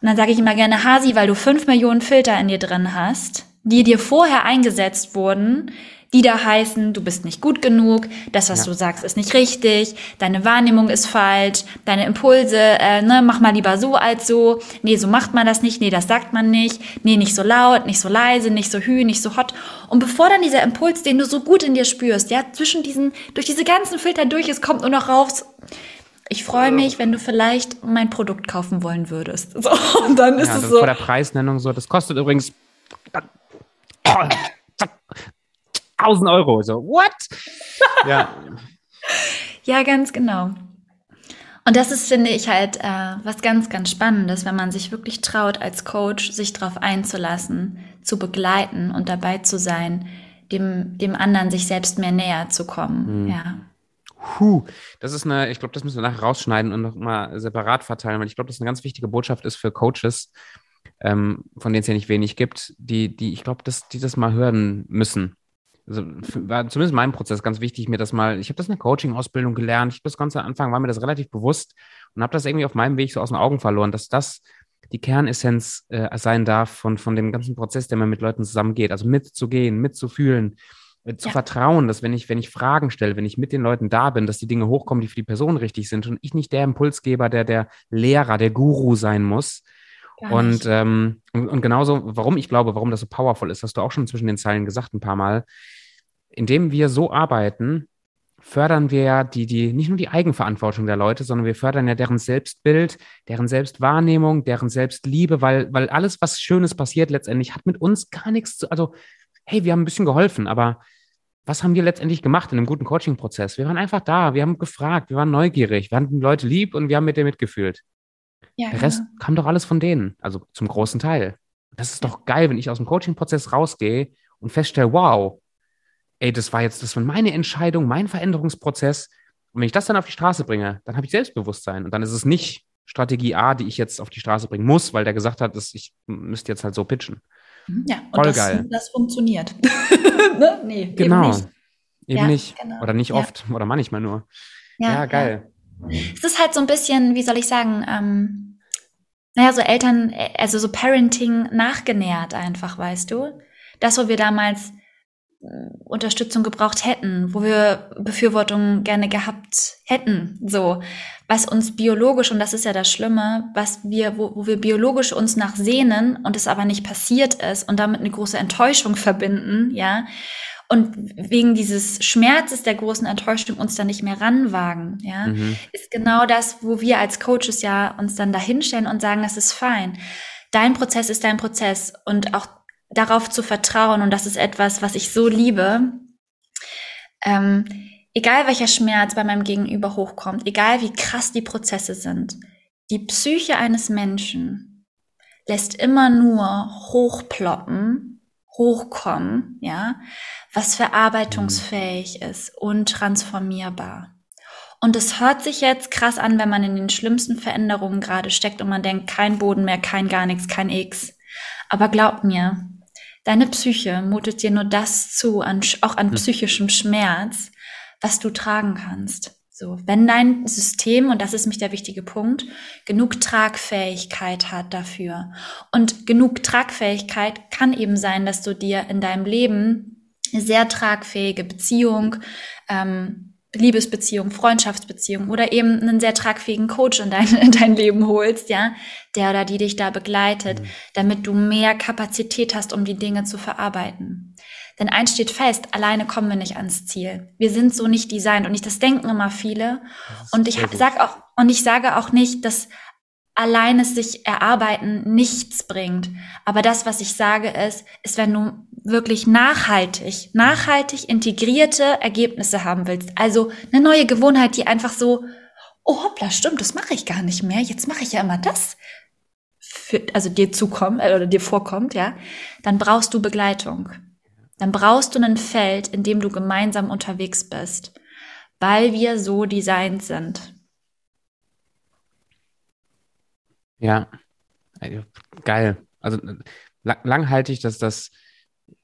Und dann sage ich immer gerne, Hasi, weil du fünf Millionen Filter in dir drin hast, die dir vorher eingesetzt wurden, die da heißen, du bist nicht gut genug, das, was ja. du sagst, ist nicht richtig, deine Wahrnehmung ist falsch, deine Impulse, äh, ne, mach mal lieber so als so, nee, so macht man das nicht, nee, das sagt man nicht, nee, nicht so laut, nicht so leise, nicht so hü, nicht so hot. Und bevor dann dieser Impuls, den du so gut in dir spürst, ja, zwischen diesen, durch diese ganzen Filter durch, es kommt nur noch raus, ich freue mich, wenn du vielleicht mein Produkt kaufen wollen würdest. So, und dann ist ja, es so. Vor der Preisnennung so, das kostet übrigens 1000 Euro. So, what? ja. ja, ganz genau. Und das ist, finde ich, halt äh, was ganz, ganz Spannendes, wenn man sich wirklich traut, als Coach sich darauf einzulassen, zu begleiten und dabei zu sein, dem, dem anderen sich selbst mehr näher zu kommen. Mhm. Ja. Puh, das ist eine, ich glaube, das müssen wir nachher rausschneiden und nochmal separat verteilen, weil ich glaube, das eine ganz wichtige Botschaft ist für Coaches, ähm, von denen es ja nicht wenig gibt, die, die, ich glaube, dass die das mal hören müssen. Also war zumindest in meinem Prozess ganz wichtig, mir das mal, ich habe das in der Coaching-Ausbildung gelernt, ich habe das ganz am Anfang, war mir das relativ bewusst und habe das irgendwie auf meinem Weg so aus den Augen verloren, dass das die Kernessenz äh, sein darf von, von dem ganzen Prozess, der man mit Leuten zusammengeht. Also mitzugehen, mitzufühlen, äh, zu ja. vertrauen, dass wenn ich, wenn ich Fragen stelle, wenn ich mit den Leuten da bin, dass die Dinge hochkommen, die für die Person richtig sind und ich nicht der Impulsgeber, der der Lehrer, der Guru sein muss. Und, ähm, und, und genauso, warum ich glaube, warum das so powerful ist, hast du auch schon zwischen den Zeilen gesagt ein paar Mal. Indem wir so arbeiten, fördern wir ja die, die, nicht nur die Eigenverantwortung der Leute, sondern wir fördern ja deren Selbstbild, deren Selbstwahrnehmung, deren Selbstliebe, weil, weil alles, was Schönes passiert, letztendlich hat mit uns gar nichts zu, also, hey, wir haben ein bisschen geholfen, aber was haben wir letztendlich gemacht in einem guten Coaching-Prozess? Wir waren einfach da, wir haben gefragt, wir waren neugierig, wir hatten Leute lieb und wir haben mit denen mitgefühlt. Ja, Der Rest genau. kam doch alles von denen, also zum großen Teil. Das ist doch geil, wenn ich aus dem Coaching-Prozess rausgehe und feststelle, wow, ey, das war jetzt, das war meine Entscheidung, mein Veränderungsprozess. Und wenn ich das dann auf die Straße bringe, dann habe ich Selbstbewusstsein. Und dann ist es nicht Strategie A, die ich jetzt auf die Straße bringen muss, weil der gesagt hat, dass ich müsste jetzt halt so pitchen. Ja, und Voll das, geil. das funktioniert. ne? Nee, genau. Eben nicht. Eben ja, nicht. Genau. Oder nicht oft. Ja. Oder manchmal nur. Ja, ja geil. Es ist halt so ein bisschen, wie soll ich sagen, ähm, naja, so Eltern, also so Parenting nachgenährt einfach, weißt du? Das, wo wir damals äh, Unterstützung gebraucht hätten, wo wir Befürwortung gerne gehabt hätten, so, was uns biologisch, und das ist ja das Schlimme, was wir, wo, wo wir biologisch uns nach sehnen und es aber nicht passiert ist und damit eine große Enttäuschung verbinden, ja, und wegen dieses Schmerzes der großen Enttäuschung uns da nicht mehr ranwagen, ja, mhm. ist genau das, wo wir als Coaches ja uns dann dahinstellen und sagen, das ist fein. Dein Prozess ist dein Prozess und auch darauf zu vertrauen, und das ist etwas, was ich so liebe, ähm, egal welcher Schmerz bei meinem Gegenüber hochkommt, egal wie krass die Prozesse sind, die Psyche eines Menschen lässt immer nur hochploppen, hochkommen, ja, was verarbeitungsfähig ist und transformierbar. Und es hört sich jetzt krass an, wenn man in den schlimmsten Veränderungen gerade steckt und man denkt, kein Boden mehr, kein gar nichts, kein X. Aber glaub mir, Deine Psyche mutet dir nur das zu, an, auch an hm. psychischem Schmerz, was du tragen kannst. So, wenn dein System, und das ist mich der wichtige Punkt, genug Tragfähigkeit hat dafür. Und genug Tragfähigkeit kann eben sein, dass du dir in deinem Leben eine sehr tragfähige Beziehung, ähm, Liebesbeziehung, Freundschaftsbeziehung oder eben einen sehr tragfähigen Coach in dein, in dein Leben holst, ja, der oder die dich da begleitet, mhm. damit du mehr Kapazität hast, um die Dinge zu verarbeiten. Denn eins steht fest, alleine kommen wir nicht ans Ziel. Wir sind so nicht designt und nicht, das denken immer viele. Und ich sag auch, und ich sage auch nicht, dass alleine sich erarbeiten nichts bringt. Aber das, was ich sage, ist, ist, wenn du wirklich nachhaltig, nachhaltig integrierte Ergebnisse haben willst. Also eine neue Gewohnheit, die einfach so, oh hoppla, stimmt, das mache ich gar nicht mehr. Jetzt mache ich ja immer das. Für, also dir zukommt äh, oder dir vorkommt, ja, dann brauchst du Begleitung. Dann brauchst du ein Feld, in dem du gemeinsam unterwegs bist, weil wir so designt sind. Ja, also, geil. Also langhaltig, dass das,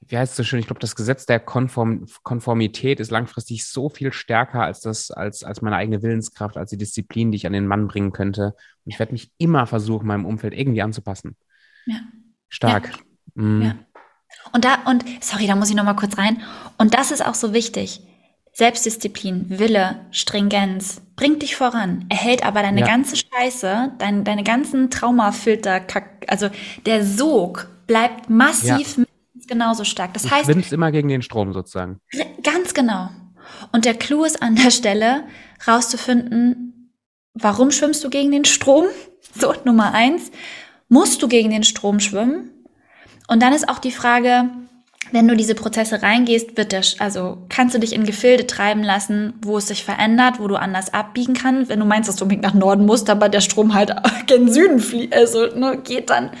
wie heißt es so schön, ich glaube, das Gesetz der Konform Konformität ist langfristig so viel stärker als das, als, als meine eigene Willenskraft, als die Disziplin, die ich an den Mann bringen könnte. Und ich werde mich immer versuchen, meinem Umfeld irgendwie anzupassen. Ja. Stark. Ja. Mhm. ja. Und da, und, sorry, da muss ich noch mal kurz rein. Und das ist auch so wichtig. Selbstdisziplin, Wille, Stringenz bringt dich voran, erhält aber deine ja. ganze Scheiße, dein, deine ganzen Traumafilter, also der Sog bleibt massiv ja. genauso stark. Das du heißt, schwimmst immer gegen den Strom sozusagen. Ganz genau. Und der Clou ist an der Stelle, rauszufinden, warum schwimmst du gegen den Strom? So, Nummer eins. Musst du gegen den Strom schwimmen? Und dann ist auch die Frage, wenn du diese Prozesse reingehst, wird der, also kannst du dich in Gefilde treiben lassen, wo es sich verändert, wo du anders abbiegen kannst. Wenn du meinst, dass du unbedingt nach Norden musst, aber der Strom halt gen Süden fließt, also ne, geht dann,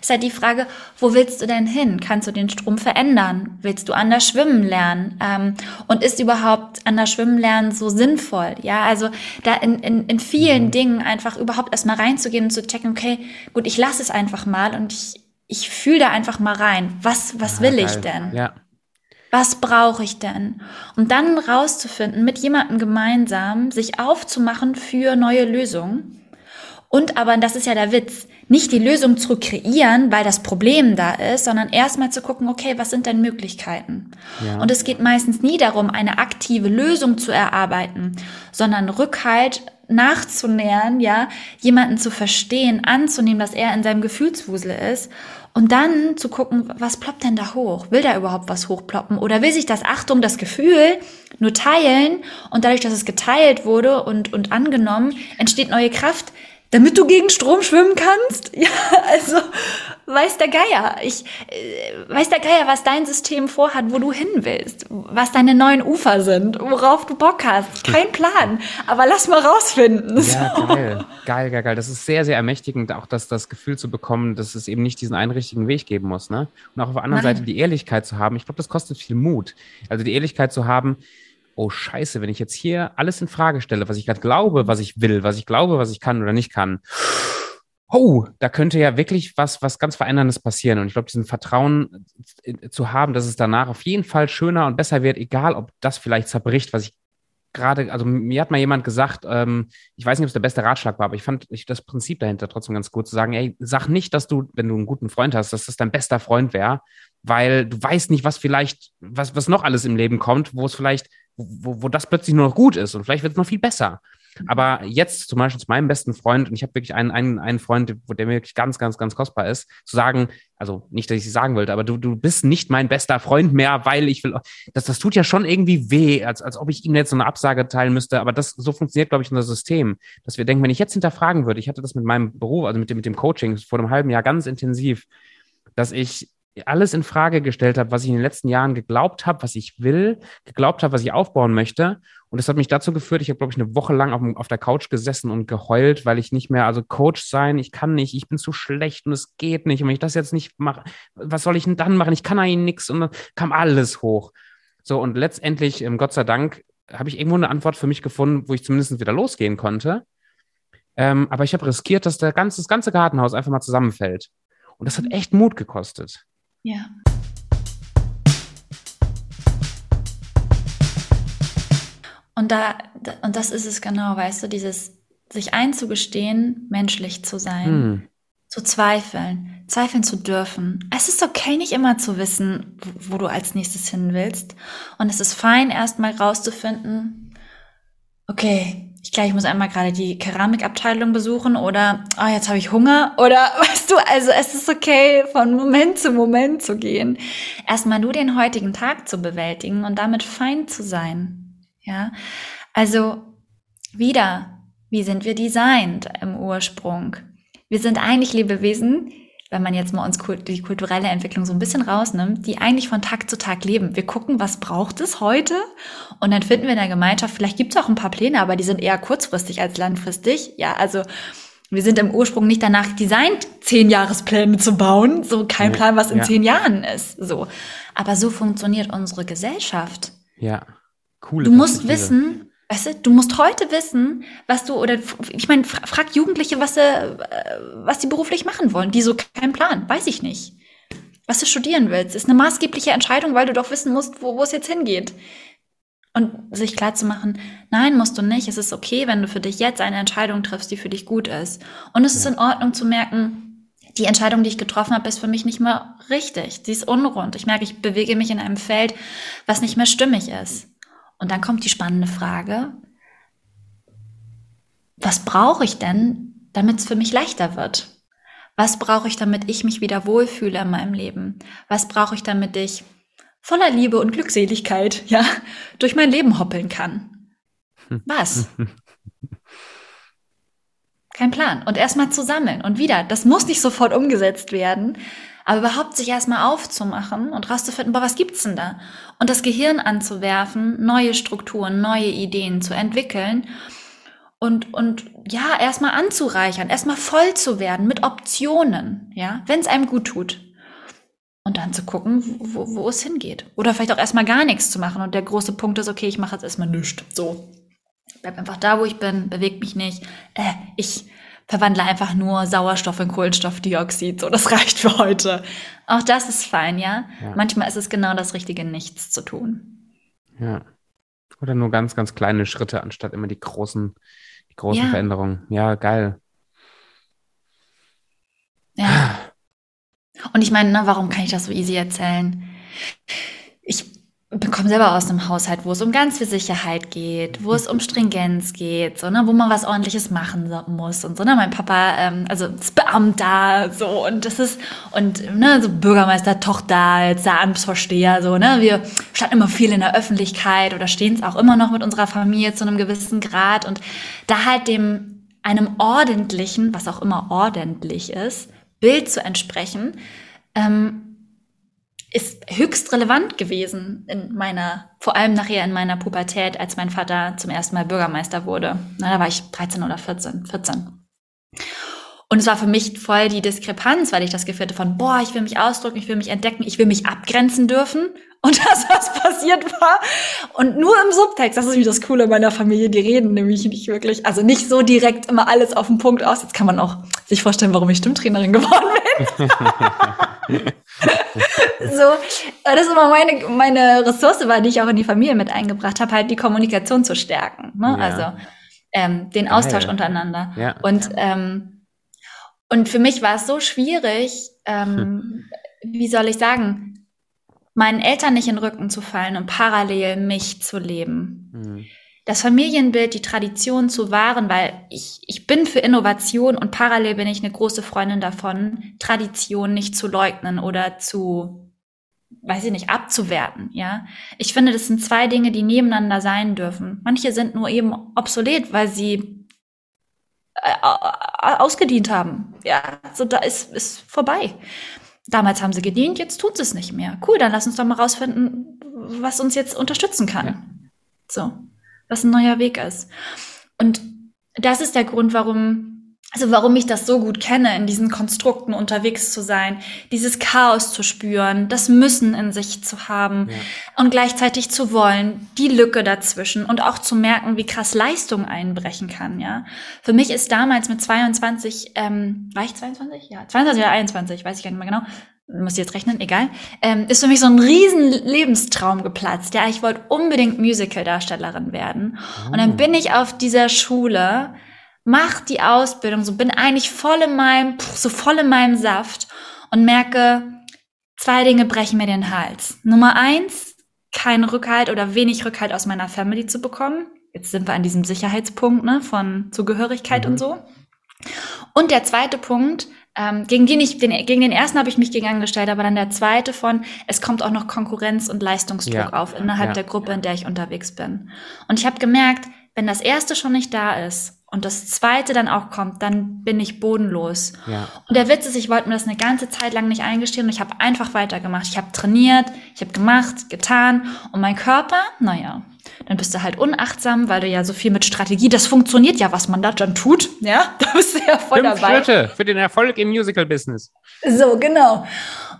ist halt die Frage, wo willst du denn hin? Kannst du den Strom verändern? Willst du anders schwimmen lernen? Ähm, und ist überhaupt anders schwimmen lernen so sinnvoll? Ja, also da in, in, in vielen mhm. Dingen einfach überhaupt erstmal reinzugehen und zu checken, okay, gut, ich lasse es einfach mal und ich ich fühle da einfach mal rein. Was, was ah, will geil. ich denn? Ja. Was brauche ich denn? Und dann rauszufinden, mit jemandem gemeinsam sich aufzumachen für neue Lösungen. Und aber, das ist ja der Witz, nicht die Lösung zu kreieren, weil das Problem da ist, sondern erstmal zu gucken, okay, was sind denn Möglichkeiten? Ja. Und es geht meistens nie darum, eine aktive Lösung zu erarbeiten, sondern Rückhalt nachzunähern, ja, jemanden zu verstehen, anzunehmen, dass er in seinem Gefühlswusel ist und dann zu gucken, was ploppt denn da hoch? Will da überhaupt was hochploppen? Oder will sich das, Achtung, das Gefühl nur teilen und dadurch, dass es geteilt wurde und, und angenommen, entsteht neue Kraft, damit du gegen Strom schwimmen kannst? Ja, also weiß der Geier. Ich äh, weiß der Geier, was dein System vorhat, wo du hin willst, was deine neuen Ufer sind, worauf du Bock hast. Kein Plan, aber lass mal rausfinden. Ja, so. geil, geil, geil, geil. Das ist sehr, sehr ermächtigend, auch das, das Gefühl zu bekommen, dass es eben nicht diesen einen richtigen Weg geben muss. Ne? Und auch auf der anderen Nein. Seite die Ehrlichkeit zu haben. Ich glaube, das kostet viel Mut. Also die Ehrlichkeit zu haben, oh Scheiße, wenn ich jetzt hier alles in Frage stelle, was ich gerade glaube, was ich will, was ich glaube, was ich kann oder nicht kann, oh, da könnte ja wirklich was, was ganz Veränderndes passieren. Und ich glaube, diesen Vertrauen äh, zu haben, dass es danach auf jeden Fall schöner und besser wird, egal ob das vielleicht zerbricht, was ich gerade, also mir hat mal jemand gesagt, ähm, ich weiß nicht, ob es der beste Ratschlag war, aber ich fand ich, das Prinzip dahinter trotzdem ganz gut zu sagen, ey, sag nicht, dass du, wenn du einen guten Freund hast, dass das dein bester Freund wäre, weil du weißt nicht, was vielleicht, was, was noch alles im Leben kommt, wo es vielleicht wo, wo das plötzlich nur noch gut ist und vielleicht wird es noch viel besser. Aber jetzt zum Beispiel zu meinem besten Freund, und ich habe wirklich einen, einen, einen Freund, wo der mir wirklich ganz, ganz, ganz kostbar ist, zu sagen, also nicht, dass ich es sagen wollte, aber du, du bist nicht mein bester Freund mehr, weil ich will, das, das tut ja schon irgendwie weh, als, als ob ich ihm jetzt so eine Absage teilen müsste. Aber das, so funktioniert, glaube ich, unser System, dass wir denken, wenn ich jetzt hinterfragen würde, ich hatte das mit meinem Beruf, also mit dem, mit dem Coaching vor einem halben Jahr ganz intensiv, dass ich alles in Frage gestellt habe, was ich in den letzten Jahren geglaubt habe, was ich will, geglaubt habe, was ich aufbauen möchte. Und das hat mich dazu geführt, ich habe, glaube ich, eine Woche lang auf, auf, der Couch gesessen und geheult, weil ich nicht mehr, also Coach sein, ich kann nicht, ich bin zu schlecht und es geht nicht. Und wenn ich das jetzt nicht mache, was soll ich denn dann machen? Ich kann eigentlich nichts. Und dann kam alles hoch. So, und letztendlich, ähm, Gott sei Dank, habe ich irgendwo eine Antwort für mich gefunden, wo ich zumindest wieder losgehen konnte. Ähm, aber ich habe riskiert, dass der ganze, das ganze Gartenhaus einfach mal zusammenfällt. Und das hat echt Mut gekostet. Ja. Und da, und das ist es genau, weißt du, dieses sich einzugestehen, menschlich zu sein, hm. zu zweifeln, zweifeln zu dürfen. Es ist okay, nicht immer zu wissen, wo du als nächstes hin willst. Und es ist fein, erstmal rauszufinden, okay, ich glaube, ich muss einmal gerade die Keramikabteilung besuchen oder oh, jetzt habe ich Hunger oder weißt du, also es ist okay, von Moment zu Moment zu gehen. Erstmal nur den heutigen Tag zu bewältigen und damit fein zu sein. Ja, also wieder, wie sind wir designt im Ursprung? Wir sind eigentlich Lebewesen, wenn man jetzt mal uns die kulturelle Entwicklung so ein bisschen rausnimmt, die eigentlich von Tag zu Tag leben. Wir gucken, was braucht es heute? Und dann finden wir in der Gemeinschaft, vielleicht gibt es auch ein paar Pläne, aber die sind eher kurzfristig als langfristig. Ja, also wir sind im Ursprung nicht danach designt, zehn Jahrespläne zu bauen. So kein Plan, was in ja. zehn Jahren ist. So. Aber so funktioniert unsere Gesellschaft. Ja, cool. Du musst wissen, Weißt du, du musst heute wissen, was du, oder ich meine, frag Jugendliche, was sie, äh, was sie beruflich machen wollen. Die so keinen Plan, weiß ich nicht. Was du studieren willst, ist eine maßgebliche Entscheidung, weil du doch wissen musst, wo, wo es jetzt hingeht. Und sich klar zu machen, nein, musst du nicht. Es ist okay, wenn du für dich jetzt eine Entscheidung triffst, die für dich gut ist. Und es ja. ist in Ordnung zu merken, die Entscheidung, die ich getroffen habe, ist für mich nicht mehr richtig. Sie ist unrund. Ich merke, ich bewege mich in einem Feld, was nicht mehr stimmig ist. Und dann kommt die spannende Frage, was brauche ich denn, damit es für mich leichter wird? Was brauche ich, damit ich mich wieder wohlfühle in meinem Leben? Was brauche ich, damit ich voller Liebe und Glückseligkeit, ja, durch mein Leben hoppeln kann? Was? Kein Plan. Und erstmal zu sammeln. Und wieder, das muss nicht sofort umgesetzt werden, aber überhaupt sich erstmal aufzumachen und rauszufinden, boah, was gibt's denn da? Und das Gehirn anzuwerfen, neue Strukturen, neue Ideen zu entwickeln und, und ja, erstmal anzureichern, erstmal voll zu werden mit Optionen, ja, wenn es einem gut tut. Und dann zu gucken, wo, wo es hingeht. Oder vielleicht auch erstmal gar nichts zu machen. Und der große Punkt ist, okay, ich mache jetzt erstmal nichts. So, bleib einfach da, wo ich bin, bewegt mich nicht. Äh, ich verwandle einfach nur Sauerstoff in Kohlenstoffdioxid. So, das reicht für heute. Auch das ist fein, ja? ja? Manchmal ist es genau das Richtige, nichts zu tun. Ja. Oder nur ganz, ganz kleine Schritte, anstatt immer die großen, die großen ja. Veränderungen. Ja, geil. Ja. Und ich meine, na, warum kann ich das so easy erzählen? Ich bekomme selber aus einem Haushalt, wo es um ganz viel Sicherheit geht, wo es um Stringenz geht, so, ne, wo man was ordentliches machen muss und so, ne, mein Papa, ähm, also ist Beamter, so, und das ist, und, ne, so Bürgermeister, Tochter, jetzt der Amtsvorsteher, so, ne, wir standen immer viel in der Öffentlichkeit oder stehen es auch immer noch mit unserer Familie zu einem gewissen Grad und da halt dem, einem ordentlichen, was auch immer ordentlich ist, Bild zu entsprechen, ähm, ist höchst relevant gewesen in meiner, vor allem nachher in meiner Pubertät, als mein Vater zum ersten Mal Bürgermeister wurde. Na, da war ich 13 oder 14, 14. Und es war für mich voll die Diskrepanz, weil ich das Gefühl hatte von, boah, ich will mich ausdrücken, ich will mich entdecken, ich will mich abgrenzen dürfen. Und das, was passiert war. Und nur im Subtext, das ist wie das Coole meiner Familie, die reden nämlich nicht wirklich, also nicht so direkt immer alles auf den Punkt aus. Jetzt kann man auch sich vorstellen, warum ich Stimmtrainerin geworden bin. so, das ist immer meine, meine Ressource war, die ich auch in die Familie mit eingebracht habe, halt die Kommunikation zu stärken. Ne? Ja. Also ähm, den Austausch untereinander. Ja. Und, ähm, und für mich war es so schwierig, ähm, hm. wie soll ich sagen, meinen Eltern nicht in den Rücken zu fallen und parallel mich zu leben. Mhm das Familienbild, die Tradition zu wahren, weil ich, ich bin für Innovation und parallel bin ich eine große Freundin davon, Tradition nicht zu leugnen oder zu, weiß ich nicht, abzuwerten, ja. Ich finde, das sind zwei Dinge, die nebeneinander sein dürfen. Manche sind nur eben obsolet, weil sie äh, ausgedient haben. Ja, so da ist, ist vorbei. Damals haben sie gedient, jetzt tut es nicht mehr. Cool, dann lass uns doch mal rausfinden, was uns jetzt unterstützen kann. Ja. So was ein neuer Weg ist. Und das ist der Grund, warum also warum ich das so gut kenne, in diesen Konstrukten unterwegs zu sein, dieses Chaos zu spüren, das Müssen in sich zu haben ja. und gleichzeitig zu wollen, die Lücke dazwischen und auch zu merken, wie krass Leistung einbrechen kann, ja. Für mich ist damals mit 22, ähm, war ich 22? Ja, 22 oder 21, weiß ich gar nicht mehr genau, muss jetzt rechnen, egal, ähm, ist für mich so ein riesen Lebenstraum geplatzt. Ja, ich wollte unbedingt Musical-Darstellerin werden. Oh. Und dann oh. bin ich auf dieser Schule, mach die Ausbildung, so bin eigentlich voll in meinem, so voll in meinem Saft und merke, zwei Dinge brechen mir den Hals. Nummer eins, kein Rückhalt oder wenig Rückhalt aus meiner Family zu bekommen. Jetzt sind wir an diesem Sicherheitspunkt, ne, von Zugehörigkeit mhm. und so. Und der zweite Punkt, ähm, gegen, den ich, den, gegen den ersten habe ich mich gegen angestellt, aber dann der zweite von, es kommt auch noch Konkurrenz und Leistungsdruck ja. auf innerhalb ja. der Gruppe, in der ich unterwegs bin. Und ich habe gemerkt, wenn das erste schon nicht da ist und das zweite dann auch kommt, dann bin ich bodenlos. Ja. Und der Witz ist, ich wollte mir das eine ganze Zeit lang nicht eingestehen und ich habe einfach weitergemacht. Ich habe trainiert, ich habe gemacht, getan und mein Körper, naja, dann bist du halt unachtsam, weil du ja so viel mit Strategie, das funktioniert ja, was man da dann tut, ja, da bist du ja voll Fünf dabei. Schritte für den Erfolg im Musical-Business. So, genau.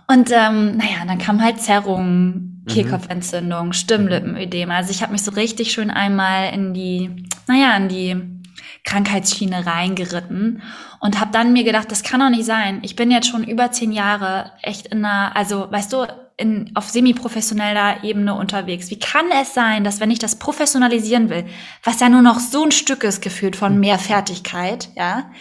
Und ähm, naja, dann kam halt Zerrung, mhm. Kehlkopfentzündung, Stimmlippenödem. Also ich habe mich so richtig schön einmal in die, naja, in die Krankheitsschiene reingeritten und habe dann mir gedacht, das kann doch nicht sein. Ich bin jetzt schon über zehn Jahre echt in einer, also weißt du, in, auf semi-professioneller Ebene unterwegs. Wie kann es sein, dass wenn ich das professionalisieren will, was ja nur noch so ein Stück ist gefühlt von mehr Fertigkeit, ja,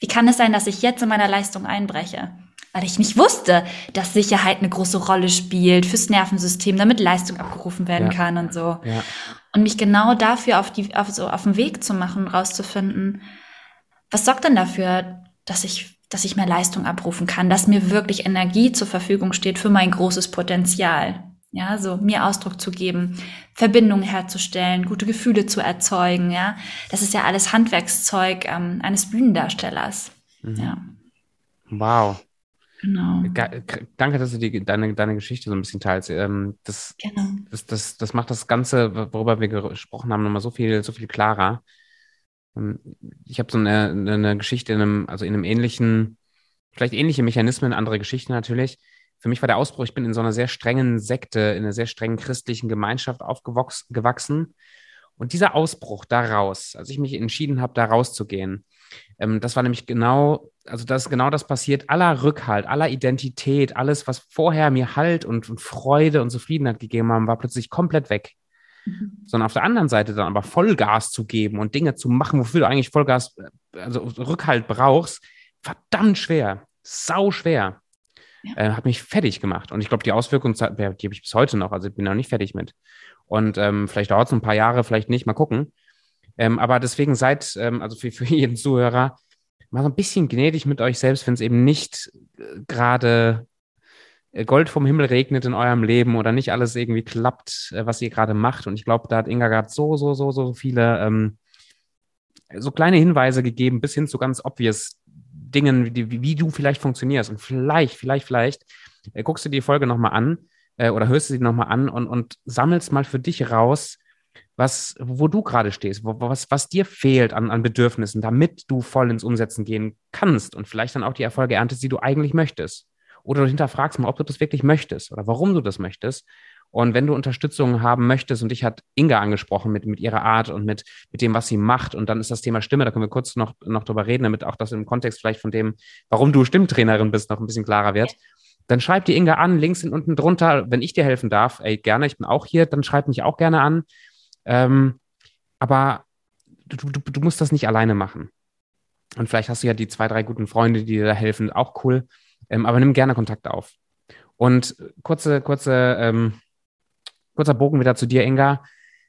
wie kann es sein, dass ich jetzt in meiner Leistung einbreche? weil ich nicht wusste, dass Sicherheit eine große Rolle spielt fürs Nervensystem, damit Leistung abgerufen werden ja. kann und so. Ja. Und mich genau dafür auf die, auf so, auf den Weg zu machen, rauszufinden, was sorgt denn dafür, dass ich, dass ich mehr Leistung abrufen kann, dass mir wirklich Energie zur Verfügung steht für mein großes Potenzial. Ja, so mir Ausdruck zu geben, Verbindungen herzustellen, gute Gefühle zu erzeugen, ja. Das ist ja alles Handwerkszeug ähm, eines Bühnendarstellers. Mhm. Ja. Wow. Genau. Danke, dass du die, deine, deine Geschichte so ein bisschen teilst. Ähm, das, genau. das, das, das macht das Ganze, worüber wir gesprochen haben, nochmal so viel, so viel klarer. Ähm, ich habe so eine, eine Geschichte in einem, also in einem ähnlichen, vielleicht ähnliche Mechanismen, andere Geschichten natürlich. Für mich war der Ausbruch, ich bin in so einer sehr strengen Sekte, in einer sehr strengen christlichen Gemeinschaft aufgewachsen. Und dieser Ausbruch daraus, als ich mich entschieden habe, da rauszugehen, ähm, das war nämlich genau, also das ist genau das passiert, aller Rückhalt, aller Identität, alles, was vorher mir Halt und, und Freude und Zufriedenheit gegeben haben, war plötzlich komplett weg. Mhm. Sondern auf der anderen Seite dann aber Vollgas zu geben und Dinge zu machen, wofür du eigentlich Vollgas, also Rückhalt brauchst, verdammt schwer, sau schwer. Ja. Äh, hat mich fertig gemacht. Und ich glaube, die Auswirkungen, die habe ich bis heute noch. Also ich bin noch nicht fertig mit. Und ähm, vielleicht dauert es ein paar Jahre, vielleicht nicht, mal gucken. Ähm, aber deswegen seid, ähm, also für, für jeden Zuhörer, mal so ein bisschen gnädig mit euch selbst, wenn es eben nicht äh, gerade äh, Gold vom Himmel regnet in eurem Leben oder nicht alles irgendwie klappt, äh, was ihr gerade macht. Und ich glaube, da hat Inga gerade so, so, so, so viele ähm, so kleine Hinweise gegeben, bis hin zu ganz obvious Dingen, wie, wie du vielleicht funktionierst. Und vielleicht, vielleicht, vielleicht äh, guckst du die Folge nochmal an äh, oder hörst du sie nochmal an und, und sammelst mal für dich raus, was, wo du gerade stehst, wo, was, was dir fehlt an, an Bedürfnissen, damit du voll ins Umsetzen gehen kannst und vielleicht dann auch die Erfolge erntest, die du eigentlich möchtest. Oder du hinterfragst mal, ob du das wirklich möchtest oder warum du das möchtest. Und wenn du Unterstützung haben möchtest, und dich hat Inga angesprochen mit, mit ihrer Art und mit, mit dem, was sie macht, und dann ist das Thema Stimme, da können wir kurz noch, noch drüber reden, damit auch das im Kontext vielleicht von dem, warum du Stimmtrainerin bist, noch ein bisschen klarer wird. Dann schreib die Inga an, Links sind unten drunter. Wenn ich dir helfen darf, ey, gerne, ich bin auch hier, dann schreib mich auch gerne an. Ähm, aber du, du, du musst das nicht alleine machen. Und vielleicht hast du ja die zwei, drei guten Freunde, die dir da helfen, auch cool. Ähm, aber nimm gerne Kontakt auf. Und kurze, kurze, ähm, kurzer Bogen wieder zu dir, Inga.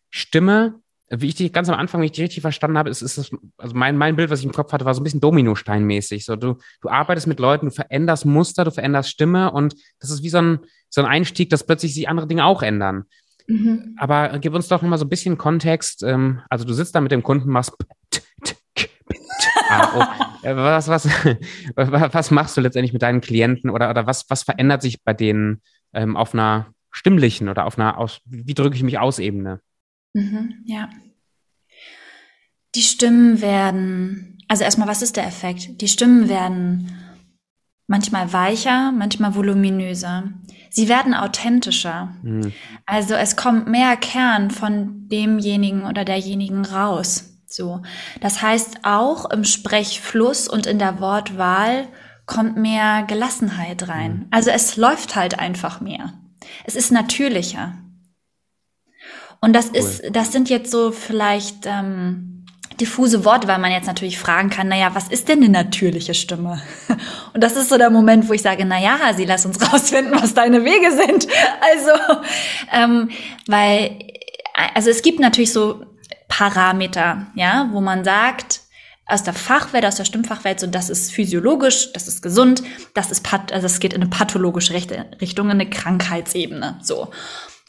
Stimme, wie ich die ganz am Anfang, wie ich die richtig verstanden habe, ist, ist das, also mein, mein Bild, was ich im Kopf hatte, war so ein bisschen Dominosteinmäßig. So, du, du arbeitest mit Leuten, du veränderst Muster, du veränderst Stimme und das ist wie so ein, so ein Einstieg, dass plötzlich sich andere Dinge auch ändern. Mhm. Aber gib uns doch mal so ein bisschen Kontext. Ähm, also du sitzt da mit dem Kunden, machst. Äh, was, was, was machst du letztendlich mit deinen Klienten oder, oder was, was verändert sich bei denen ähm, auf einer stimmlichen oder auf einer, aus, wie drücke ich mich aus Ebene? Mhm, ja. Die Stimmen werden, also erstmal, was ist der Effekt? Die Stimmen werden manchmal weicher, manchmal voluminöser. Sie werden authentischer. Mhm. Also es kommt mehr Kern von demjenigen oder derjenigen raus. So. Das heißt, auch im Sprechfluss und in der Wortwahl kommt mehr Gelassenheit rein. Mhm. Also es läuft halt einfach mehr. Es ist natürlicher. Und das cool. ist, das sind jetzt so vielleicht ähm, diffuse Worte, weil man jetzt natürlich fragen kann, naja, was ist denn eine natürliche Stimme? Und das ist so der Moment, wo ich sage, naja, Hasi, lass uns rausfinden, was deine Wege sind. Also, ähm, weil, also es gibt natürlich so Parameter, ja, wo man sagt, aus der Fachwelt, aus der Stimmfachwelt, so das ist physiologisch, das ist gesund, das ist, also es geht in eine pathologische Richtung, in eine Krankheitsebene, so.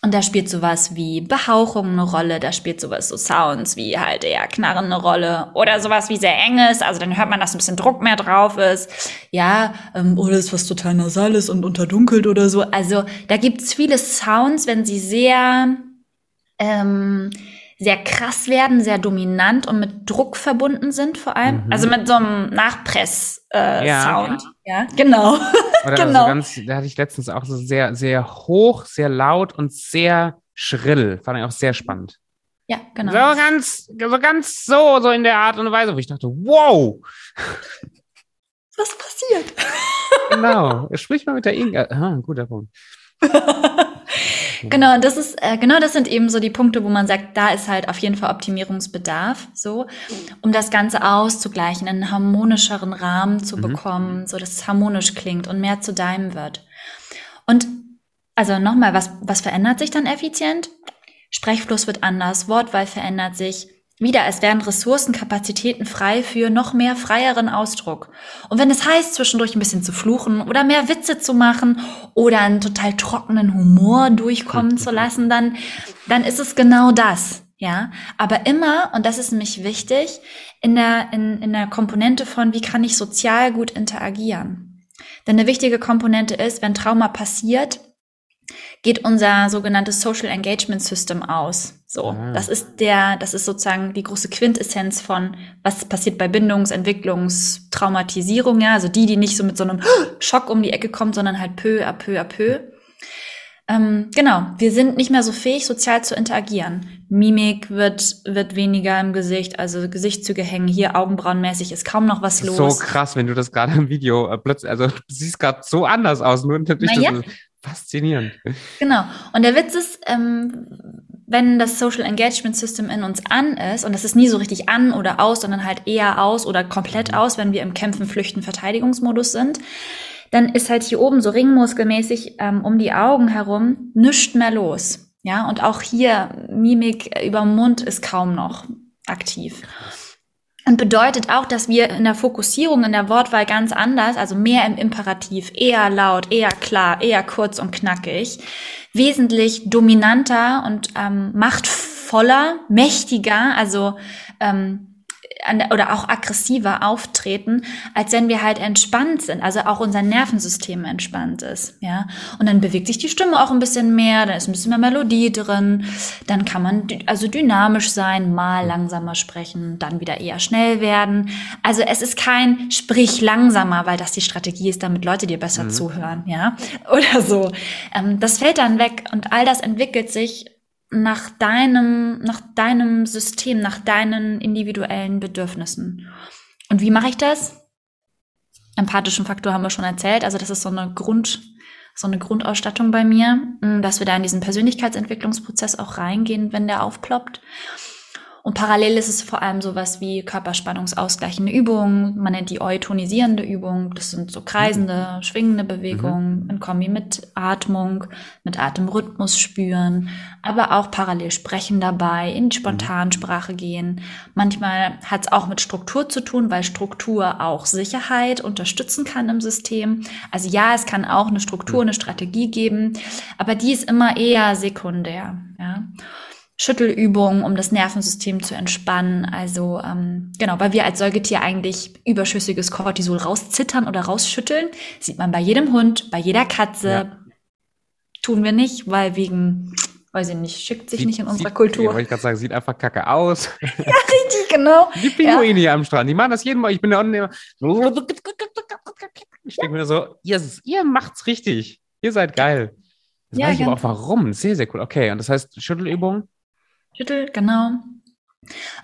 Und da spielt sowas wie Behauchung eine Rolle, da spielt sowas so Sounds wie halt eher Knarren eine Rolle oder sowas wie sehr enges, also dann hört man, dass ein bisschen Druck mehr drauf ist. Ja, ähm, oder ist was total nasal ist und unterdunkelt oder so. Also da gibt's viele Sounds, wenn sie sehr ähm, sehr krass werden, sehr dominant und mit Druck verbunden sind vor allem. Mhm. Also mit so einem Nachpress-Sound. Äh, ja. ja, genau. Oder genau. So ganz, da hatte ich letztens auch so sehr, sehr hoch, sehr laut und sehr schrill. Fand ich auch sehr spannend. Ja, genau. So ganz, so ganz so, so in der Art und Weise, wo ich dachte, wow! Was passiert? genau. Sprich mal mit der Inga. Ah, guter Punkt. genau, das ist, äh, genau das sind eben so die Punkte, wo man sagt, da ist halt auf jeden Fall Optimierungsbedarf, so, um das Ganze auszugleichen, einen harmonischeren Rahmen zu mhm. bekommen, so dass es harmonisch klingt und mehr zu deinem wird. Und also nochmal, was, was verändert sich dann effizient? Sprechfluss wird anders, Wortwahl verändert sich, wieder, es werden Ressourcen, Kapazitäten frei für noch mehr freieren Ausdruck. Und wenn es heißt, zwischendurch ein bisschen zu fluchen oder mehr Witze zu machen oder einen total trockenen Humor durchkommen zu lassen, dann, dann ist es genau das. Ja, aber immer, und das ist nämlich wichtig, in der, in, in der Komponente von, wie kann ich sozial gut interagieren? Denn eine wichtige Komponente ist, wenn Trauma passiert, geht unser sogenanntes Social Engagement System aus. So, ah. das ist der, das ist sozusagen die große Quintessenz von, was passiert bei Bindungs-, Entwicklungs-, Traumatisierung, ja, also die, die nicht so mit so einem Schock um die Ecke kommt, sondern halt peu à peu à peu. Ähm, genau, wir sind nicht mehr so fähig, sozial zu interagieren. Mimik wird, wird weniger im Gesicht, also Gesichtszüge hängen hier augenbrauenmäßig, ist kaum noch was los. So krass, wenn du das gerade im Video äh, plötzlich, also du siehst gerade so anders aus, nur natürlich. Ja. Faszinierend. Genau. Und der Witz ist, ähm, wenn das Social Engagement System in uns an ist, und das ist nie so richtig an oder aus, sondern halt eher aus oder komplett mhm. aus, wenn wir im Kämpfen, Flüchten, Verteidigungsmodus sind, dann ist halt hier oben so ringmuskelmäßig ähm, um die Augen herum nichts mehr los. Ja, und auch hier Mimik über Mund ist kaum noch aktiv. Krass. Und bedeutet auch, dass wir in der Fokussierung, in der Wortwahl ganz anders, also mehr im Imperativ, eher laut, eher klar, eher kurz und knackig, wesentlich dominanter und ähm, machtvoller, mächtiger, also ähm, oder auch aggressiver auftreten, als wenn wir halt entspannt sind, also auch unser Nervensystem entspannt ist, ja. Und dann bewegt sich die Stimme auch ein bisschen mehr, dann ist ein bisschen mehr Melodie drin, dann kann man also dynamisch sein, mal langsamer sprechen, dann wieder eher schnell werden. Also es ist kein sprich langsamer, weil das die Strategie ist, damit Leute dir besser mhm. zuhören, ja, oder so. Ähm, das fällt dann weg und all das entwickelt sich nach deinem, nach deinem System, nach deinen individuellen Bedürfnissen. Und wie mache ich das? Empathischen Faktor haben wir schon erzählt. Also das ist so eine Grund, so eine Grundausstattung bei mir, dass wir da in diesen Persönlichkeitsentwicklungsprozess auch reingehen, wenn der aufploppt. Und parallel ist es vor allem sowas wie körperspannungsausgleichende Übungen. Man nennt die eutonisierende Übung. Das sind so kreisende, mhm. schwingende Bewegungen mhm. in Kombi mit Atmung, mit Atemrhythmus spüren, aber auch parallel sprechen dabei, in die Spontansprache gehen. Manchmal hat es auch mit Struktur zu tun, weil Struktur auch Sicherheit unterstützen kann im System. Also ja, es kann auch eine Struktur, mhm. eine Strategie geben, aber die ist immer eher sekundär. Ja. Schüttelübungen, um das Nervensystem zu entspannen. Also ähm, genau, weil wir als Säugetier eigentlich überschüssiges Cortisol rauszittern oder rausschütteln. Sieht man bei jedem Hund, bei jeder Katze. Ja. Tun wir nicht, weil wegen, weiß ich nicht, schickt sich sieht, nicht in unserer sieht, Kultur. Ja, wollte ich gerade sagen, sieht einfach kacke aus. ja, richtig, genau. Die Pinguine ja. hier am Strand, die machen das jeden Mal. Ich bin da unten immer. Ich denke mir so, ihr, ihr macht's richtig. Ihr seid geil. Das ja, weiß ich aber auch warum. Sehr, sehr cool. Okay, und das heißt Schüttelübung? Schüttel, genau.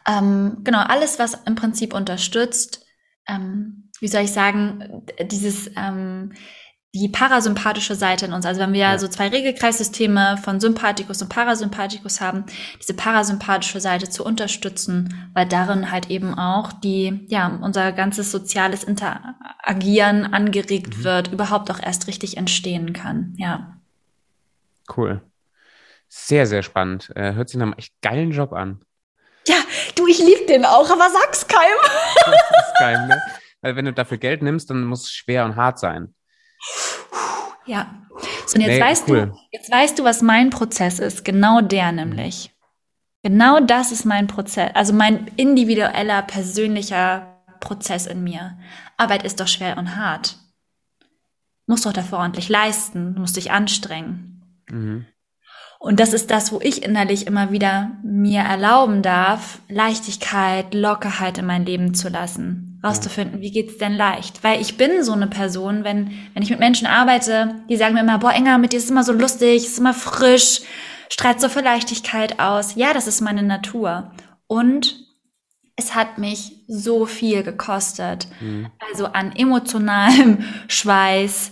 Ähm, genau, alles, was im Prinzip unterstützt, ähm, wie soll ich sagen, dieses, ähm, die parasympathische Seite in uns. Also wenn wir ja. so zwei Regelkreissysteme von Sympathikus und Parasympathikus haben, diese parasympathische Seite zu unterstützen, weil darin halt eben auch die, ja, unser ganzes soziales Interagieren angeregt mhm. wird, überhaupt auch erst richtig entstehen kann. Ja. Cool. Sehr, sehr spannend. Äh, hört sich nach einem echt geilen Job an. Ja, du, ich liebe den auch, aber sag's keinem. das keinem, ne? Weil wenn du dafür Geld nimmst, dann muss es schwer und hart sein. Ja. So, und jetzt nee, weißt cool. du, jetzt weißt du, was mein Prozess ist. Genau der nämlich. Genau das ist mein Prozess, also mein individueller, persönlicher Prozess in mir. Arbeit ist doch schwer und hart. Musst doch dafür ordentlich leisten, musst dich anstrengen. Mhm. Und das ist das, wo ich innerlich immer wieder mir erlauben darf, Leichtigkeit, Lockerheit in mein Leben zu lassen. Rauszufinden, wie geht's denn leicht? Weil ich bin so eine Person, wenn, wenn ich mit Menschen arbeite, die sagen mir immer, boah, Enger, mit dir ist immer so lustig, ist immer frisch, strahlt so für Leichtigkeit aus. Ja, das ist meine Natur. Und es hat mich so viel gekostet. Mhm. Also an emotionalem Schweiß,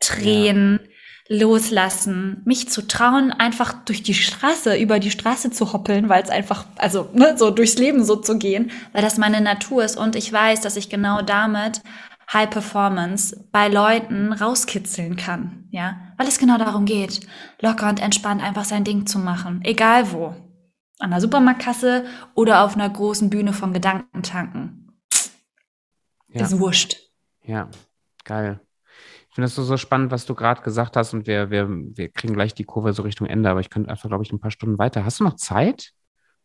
Tränen, ja loslassen, mich zu trauen, einfach durch die Straße, über die Straße zu hoppeln, weil es einfach, also ne, so durchs Leben so zu gehen, weil das meine Natur ist und ich weiß, dass ich genau damit High Performance bei Leuten rauskitzeln kann, ja, weil es genau darum geht, locker und entspannt einfach sein Ding zu machen, egal wo, an der Supermarktkasse oder auf einer großen Bühne von Gedankentanken. Ja. Ist wurscht. Ja, geil. Ich finde das so, so spannend, was du gerade gesagt hast und wir, wir, wir kriegen gleich die Kurve so Richtung Ende, aber ich könnte einfach, glaube ich, ein paar Stunden weiter. Hast du noch Zeit?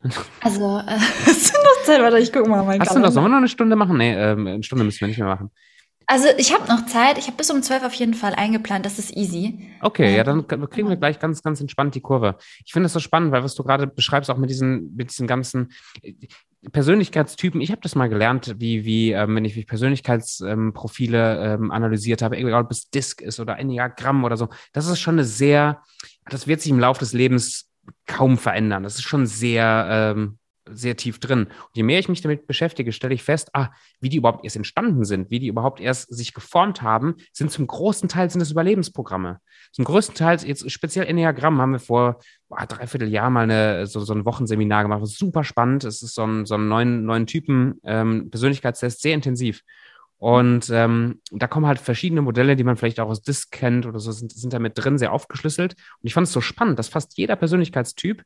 Also, äh, hast du noch Zeit? Warte, ich gucke mal mein Hast du noch, sollen wir noch eine Stunde machen? Nee, ähm, eine Stunde müssen wir nicht mehr machen. Also ich habe noch Zeit. Ich habe bis um zwölf auf jeden Fall eingeplant. Das ist easy. Okay, ja, dann kriegen wir gleich ganz, ganz entspannt die Kurve. Ich finde das so spannend, weil was du gerade beschreibst, auch mit diesen, mit diesen ganzen, Persönlichkeitstypen, ich habe das mal gelernt, wie, wie ähm, wenn ich wie Persönlichkeitsprofile ähm, analysiert habe, egal ob es Disk ist oder Enneagramm oder so, das ist schon eine sehr, das wird sich im Laufe des Lebens kaum verändern. Das ist schon sehr, ähm, sehr tief drin. Und je mehr ich mich damit beschäftige, stelle ich fest, ah, wie die überhaupt erst entstanden sind, wie die überhaupt erst sich geformt haben, sind zum großen Teil sind es Überlebensprogramme. Zum größten Teil, jetzt speziell Enneagramm, haben wir vor boah, dreiviertel Jahr mal eine, so, so ein Wochenseminar gemacht. Das ist super spannend. Es ist so ein, so ein neuen, neuen Typen ähm, Persönlichkeitstest, sehr intensiv. Und ähm, da kommen halt verschiedene Modelle, die man vielleicht auch aus Disk kennt oder so, sind, sind da mit drin, sehr aufgeschlüsselt. Und ich fand es so spannend, dass fast jeder Persönlichkeitstyp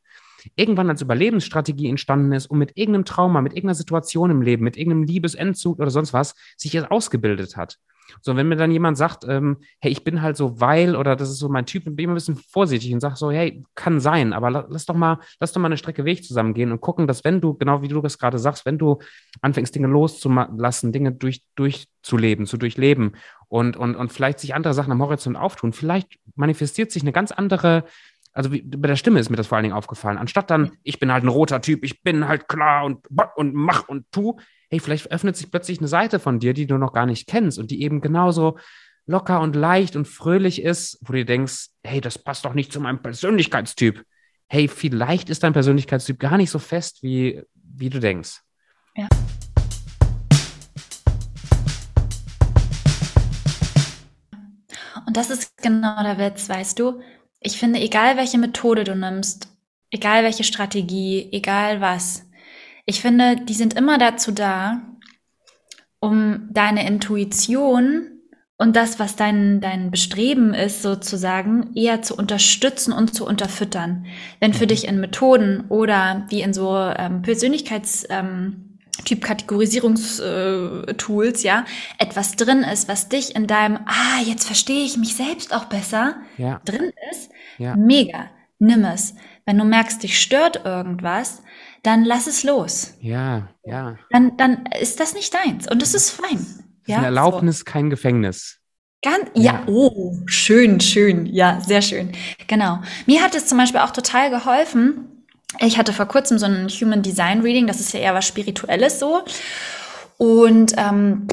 irgendwann als Überlebensstrategie entstanden ist, um mit irgendeinem Trauma, mit irgendeiner Situation im Leben, mit irgendeinem Liebesentzug oder sonst was, sich jetzt ausgebildet hat. So, wenn mir dann jemand sagt, ähm, hey, ich bin halt so weil oder das ist so mein Typ, bin ich immer ein bisschen vorsichtig und sage so, hey, kann sein, aber lass doch mal, lass doch mal eine Strecke Weg zusammengehen und gucken, dass wenn du, genau wie du das gerade sagst, wenn du anfängst, Dinge loszulassen, Dinge durch, durchzuleben, zu durchleben und, und, und vielleicht sich andere Sachen am Horizont auftun, vielleicht manifestiert sich eine ganz andere also wie, bei der Stimme ist mir das vor allen Dingen aufgefallen. Anstatt dann, ich bin halt ein roter Typ, ich bin halt klar und, und mach und tu, hey, vielleicht öffnet sich plötzlich eine Seite von dir, die du noch gar nicht kennst und die eben genauso locker und leicht und fröhlich ist, wo du denkst, hey, das passt doch nicht zu meinem Persönlichkeitstyp. Hey, vielleicht ist dein Persönlichkeitstyp gar nicht so fest, wie, wie du denkst. Ja. Und das ist genau der Witz, weißt du? Ich finde, egal welche Methode du nimmst, egal welche Strategie, egal was, ich finde, die sind immer dazu da, um deine Intuition und das, was dein, dein Bestreben ist, sozusagen, eher zu unterstützen und zu unterfüttern. Wenn für mhm. dich in Methoden oder wie in so ähm, Persönlichkeits- ähm, Typ-Kategorisierungstools, ja, etwas drin ist, was dich in deinem, ah, jetzt verstehe ich mich selbst auch besser, ja. drin ist, ja. mega, nimm es. Wenn du merkst, dich stört irgendwas, dann lass es los. Ja, ja. Dann, dann ist das nicht deins und das ist fein. Das ja, ist eine Erlaubnis, so. kein Gefängnis. Ganz, ja. ja, oh, schön, schön, ja, sehr schön. Genau. Mir hat es zum Beispiel auch total geholfen, ich hatte vor kurzem so ein Human Design Reading, das ist ja eher was Spirituelles so. Und ähm,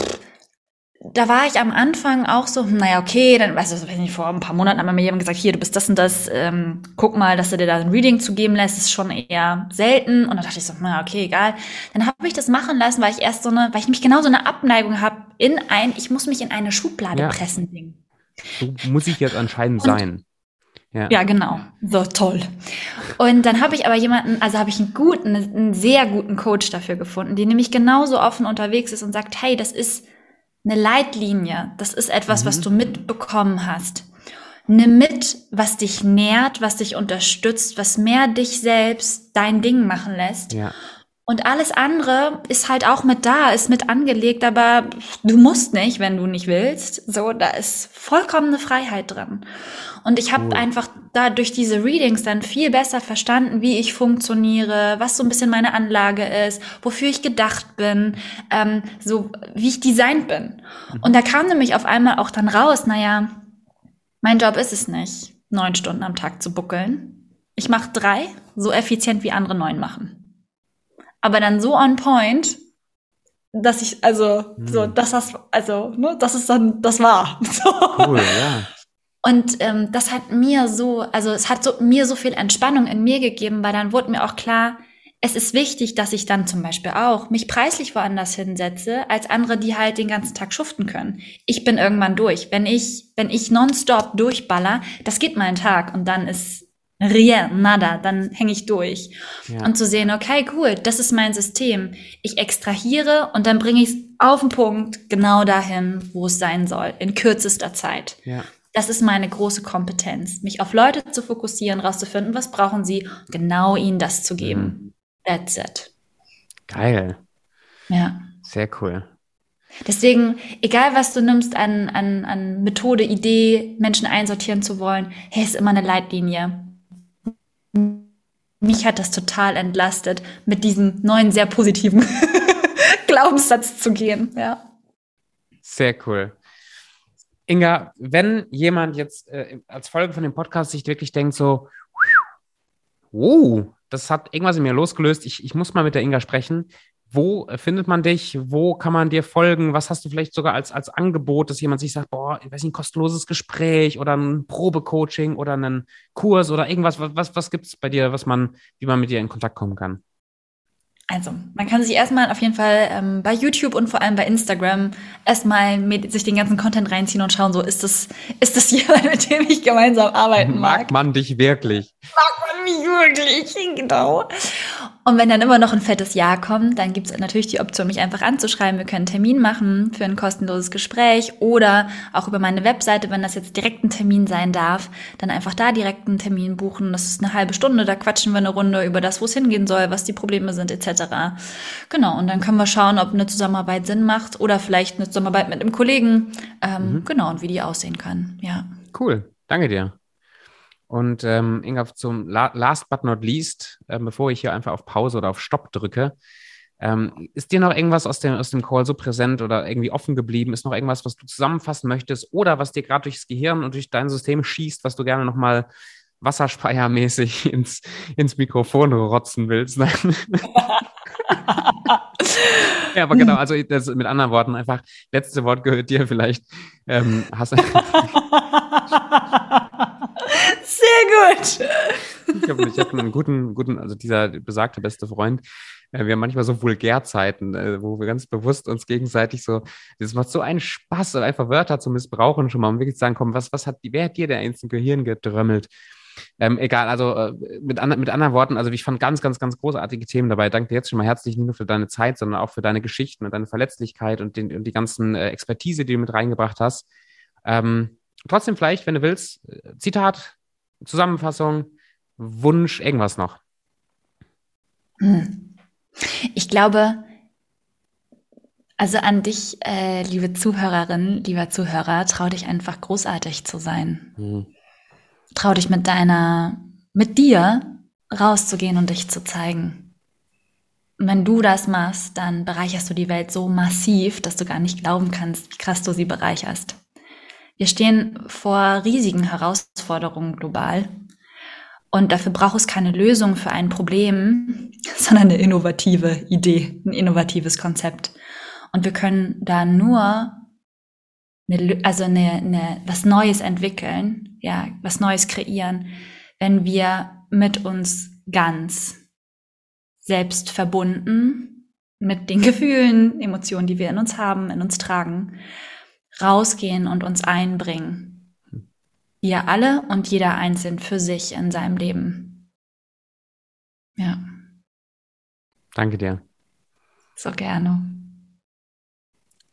da war ich am Anfang auch so, hm, naja, okay, dann, weißt du, weiß nicht, vor ein paar Monaten hat mir jemand gesagt, hier, du bist das und das, ähm, guck mal, dass du dir da ein Reading zu geben lässt, ist schon eher selten. Und dann dachte ich so, naja, okay, egal. Dann habe ich das machen lassen, weil ich erst so eine, weil ich mich genau so eine Abneigung habe in ein, ich muss mich in eine Schublade ja. pressen Ding. So muss ich jetzt anscheinend und, sein. Ja. ja, genau. So toll. Und dann habe ich aber jemanden, also habe ich einen guten, einen sehr guten Coach dafür gefunden, die nämlich genauso offen unterwegs ist und sagt, hey, das ist eine Leitlinie. Das ist etwas, mhm. was du mitbekommen hast. Nimm mit, was dich nährt, was dich unterstützt, was mehr dich selbst dein Ding machen lässt. Ja. Und alles andere ist halt auch mit da, ist mit angelegt, aber du musst nicht, wenn du nicht willst. So, da ist vollkommene Freiheit drin. Und ich habe cool. einfach da durch diese Readings dann viel besser verstanden, wie ich funktioniere, was so ein bisschen meine Anlage ist, wofür ich gedacht bin, ähm, so wie ich designt bin. Mhm. Und da kam nämlich auf einmal auch dann raus, naja, mein Job ist es nicht, neun Stunden am Tag zu buckeln. Ich mache drei, so effizient wie andere neun machen aber dann so on point, dass ich, also, hm. so, dass das, also, ne, das ist dann, das war. So. Cool, ja. Und ähm, das hat mir so, also es hat so, mir so viel Entspannung in mir gegeben, weil dann wurde mir auch klar, es ist wichtig, dass ich dann zum Beispiel auch mich preislich woanders hinsetze, als andere, die halt den ganzen Tag schuften können. Ich bin irgendwann durch. Wenn ich, wenn ich nonstop durchballer, das geht mal einen Tag und dann ist rien, nada, dann hänge ich durch. Ja. Und zu sehen, okay, cool, das ist mein System. Ich extrahiere und dann bringe ich es auf den Punkt genau dahin, wo es sein soll, in kürzester Zeit. Ja. Das ist meine große Kompetenz, mich auf Leute zu fokussieren, rauszufinden, was brauchen sie, genau ihnen das zu geben. Mhm. That's it. Geil. Ja. Sehr cool. Deswegen, egal was du nimmst an, an, an Methode, Idee, Menschen einsortieren zu wollen, hey, ist immer eine Leitlinie. Mich hat das total entlastet, mit diesem neuen, sehr positiven Glaubenssatz zu gehen. Ja. Sehr cool. Inga, wenn jemand jetzt äh, als Folge von dem Podcast sich wirklich denkt, so, wow, das hat irgendwas in mir losgelöst. Ich, ich muss mal mit der Inga sprechen. Wo findet man dich? Wo kann man dir folgen? Was hast du vielleicht sogar als, als Angebot, dass jemand sich sagt, boah, ich weiß nicht, ein kostenloses Gespräch oder ein Probecoaching oder einen Kurs oder irgendwas? Was, was, was gibt es bei dir, was man, wie man mit dir in Kontakt kommen kann? Also, man kann sich erstmal auf jeden Fall ähm, bei YouTube und vor allem bei Instagram erstmal mit, sich den ganzen Content reinziehen und schauen, so ist das, ist das jemand, mit dem ich gemeinsam arbeiten mag. Mag man dich wirklich? Mag man mich wirklich, genau. Und wenn dann immer noch ein fettes Ja kommt, dann gibt es natürlich die Option, mich einfach anzuschreiben. Wir können einen Termin machen für ein kostenloses Gespräch oder auch über meine Webseite, wenn das jetzt direkt ein Termin sein darf, dann einfach da direkt einen Termin buchen. Das ist eine halbe Stunde, da quatschen wir eine Runde über das, wo es hingehen soll, was die Probleme sind etc. Genau, und dann können wir schauen, ob eine Zusammenarbeit Sinn macht oder vielleicht eine Zusammenarbeit mit einem Kollegen. Ähm, mhm. Genau, und wie die aussehen kann. Ja. Cool, danke dir. Und ähm, Inga, zum La last but not least, äh, bevor ich hier einfach auf Pause oder auf Stopp drücke, ähm, ist dir noch irgendwas aus dem, aus dem Call so präsent oder irgendwie offen geblieben? Ist noch irgendwas, was du zusammenfassen möchtest oder was dir gerade durchs Gehirn und durch dein System schießt, was du gerne nochmal wasserspeiermäßig ins, ins Mikrofon rotzen willst? ja, aber genau, also das, mit anderen Worten einfach, letzte Wort gehört dir vielleicht. Ähm, hast Sehr gut. Ich habe ich hab einen guten, guten, also dieser besagte beste Freund, äh, wir haben manchmal so Vulgärzeiten, äh, wo wir ganz bewusst uns gegenseitig so, das macht so einen Spaß, einfach Wörter zu missbrauchen schon mal, um wirklich zu sagen, komm, was, was hat, wer hat dir der ins Gehirn gedrömmelt? Ähm, egal, also äh, mit, an, mit anderen Worten, also ich fand ganz, ganz, ganz großartige Themen dabei. Danke dir jetzt schon mal herzlich, nicht nur für deine Zeit, sondern auch für deine Geschichten und deine Verletzlichkeit und, den, und die ganzen Expertise, die du mit reingebracht hast. Ähm, trotzdem vielleicht, wenn du willst, Zitat, Zusammenfassung, Wunsch, irgendwas noch. Hm. Ich glaube, also an dich, äh, liebe Zuhörerin, lieber Zuhörer, trau dich einfach großartig zu sein. Hm. Trau dich mit deiner, mit dir rauszugehen und dich zu zeigen. Und wenn du das machst, dann bereicherst du die Welt so massiv, dass du gar nicht glauben kannst, wie krass du sie bereicherst. Wir stehen vor riesigen Herausforderungen global. Und dafür braucht es keine Lösung für ein Problem, sondern eine innovative Idee, ein innovatives Konzept. Und wir können da nur eine, also eine, eine, was Neues entwickeln, ja, was Neues kreieren, wenn wir mit uns ganz selbst verbunden mit den Gefühlen, Emotionen, die wir in uns haben, in uns tragen rausgehen und uns einbringen. Wir alle und jeder einzeln für sich in seinem Leben. Ja. Danke dir. So gerne.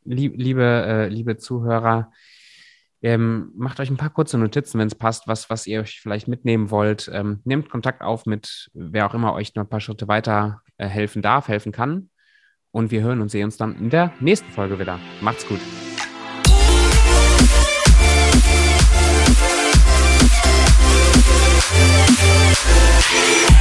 Liebe, äh, liebe Zuhörer, ähm, macht euch ein paar kurze Notizen, wenn es passt, was, was ihr euch vielleicht mitnehmen wollt. Ähm, nehmt Kontakt auf mit wer auch immer euch noch ein paar Schritte weiter äh, helfen darf, helfen kann. Und wir hören und sehen uns dann in der nächsten Folge wieder. Macht's gut. Yeah.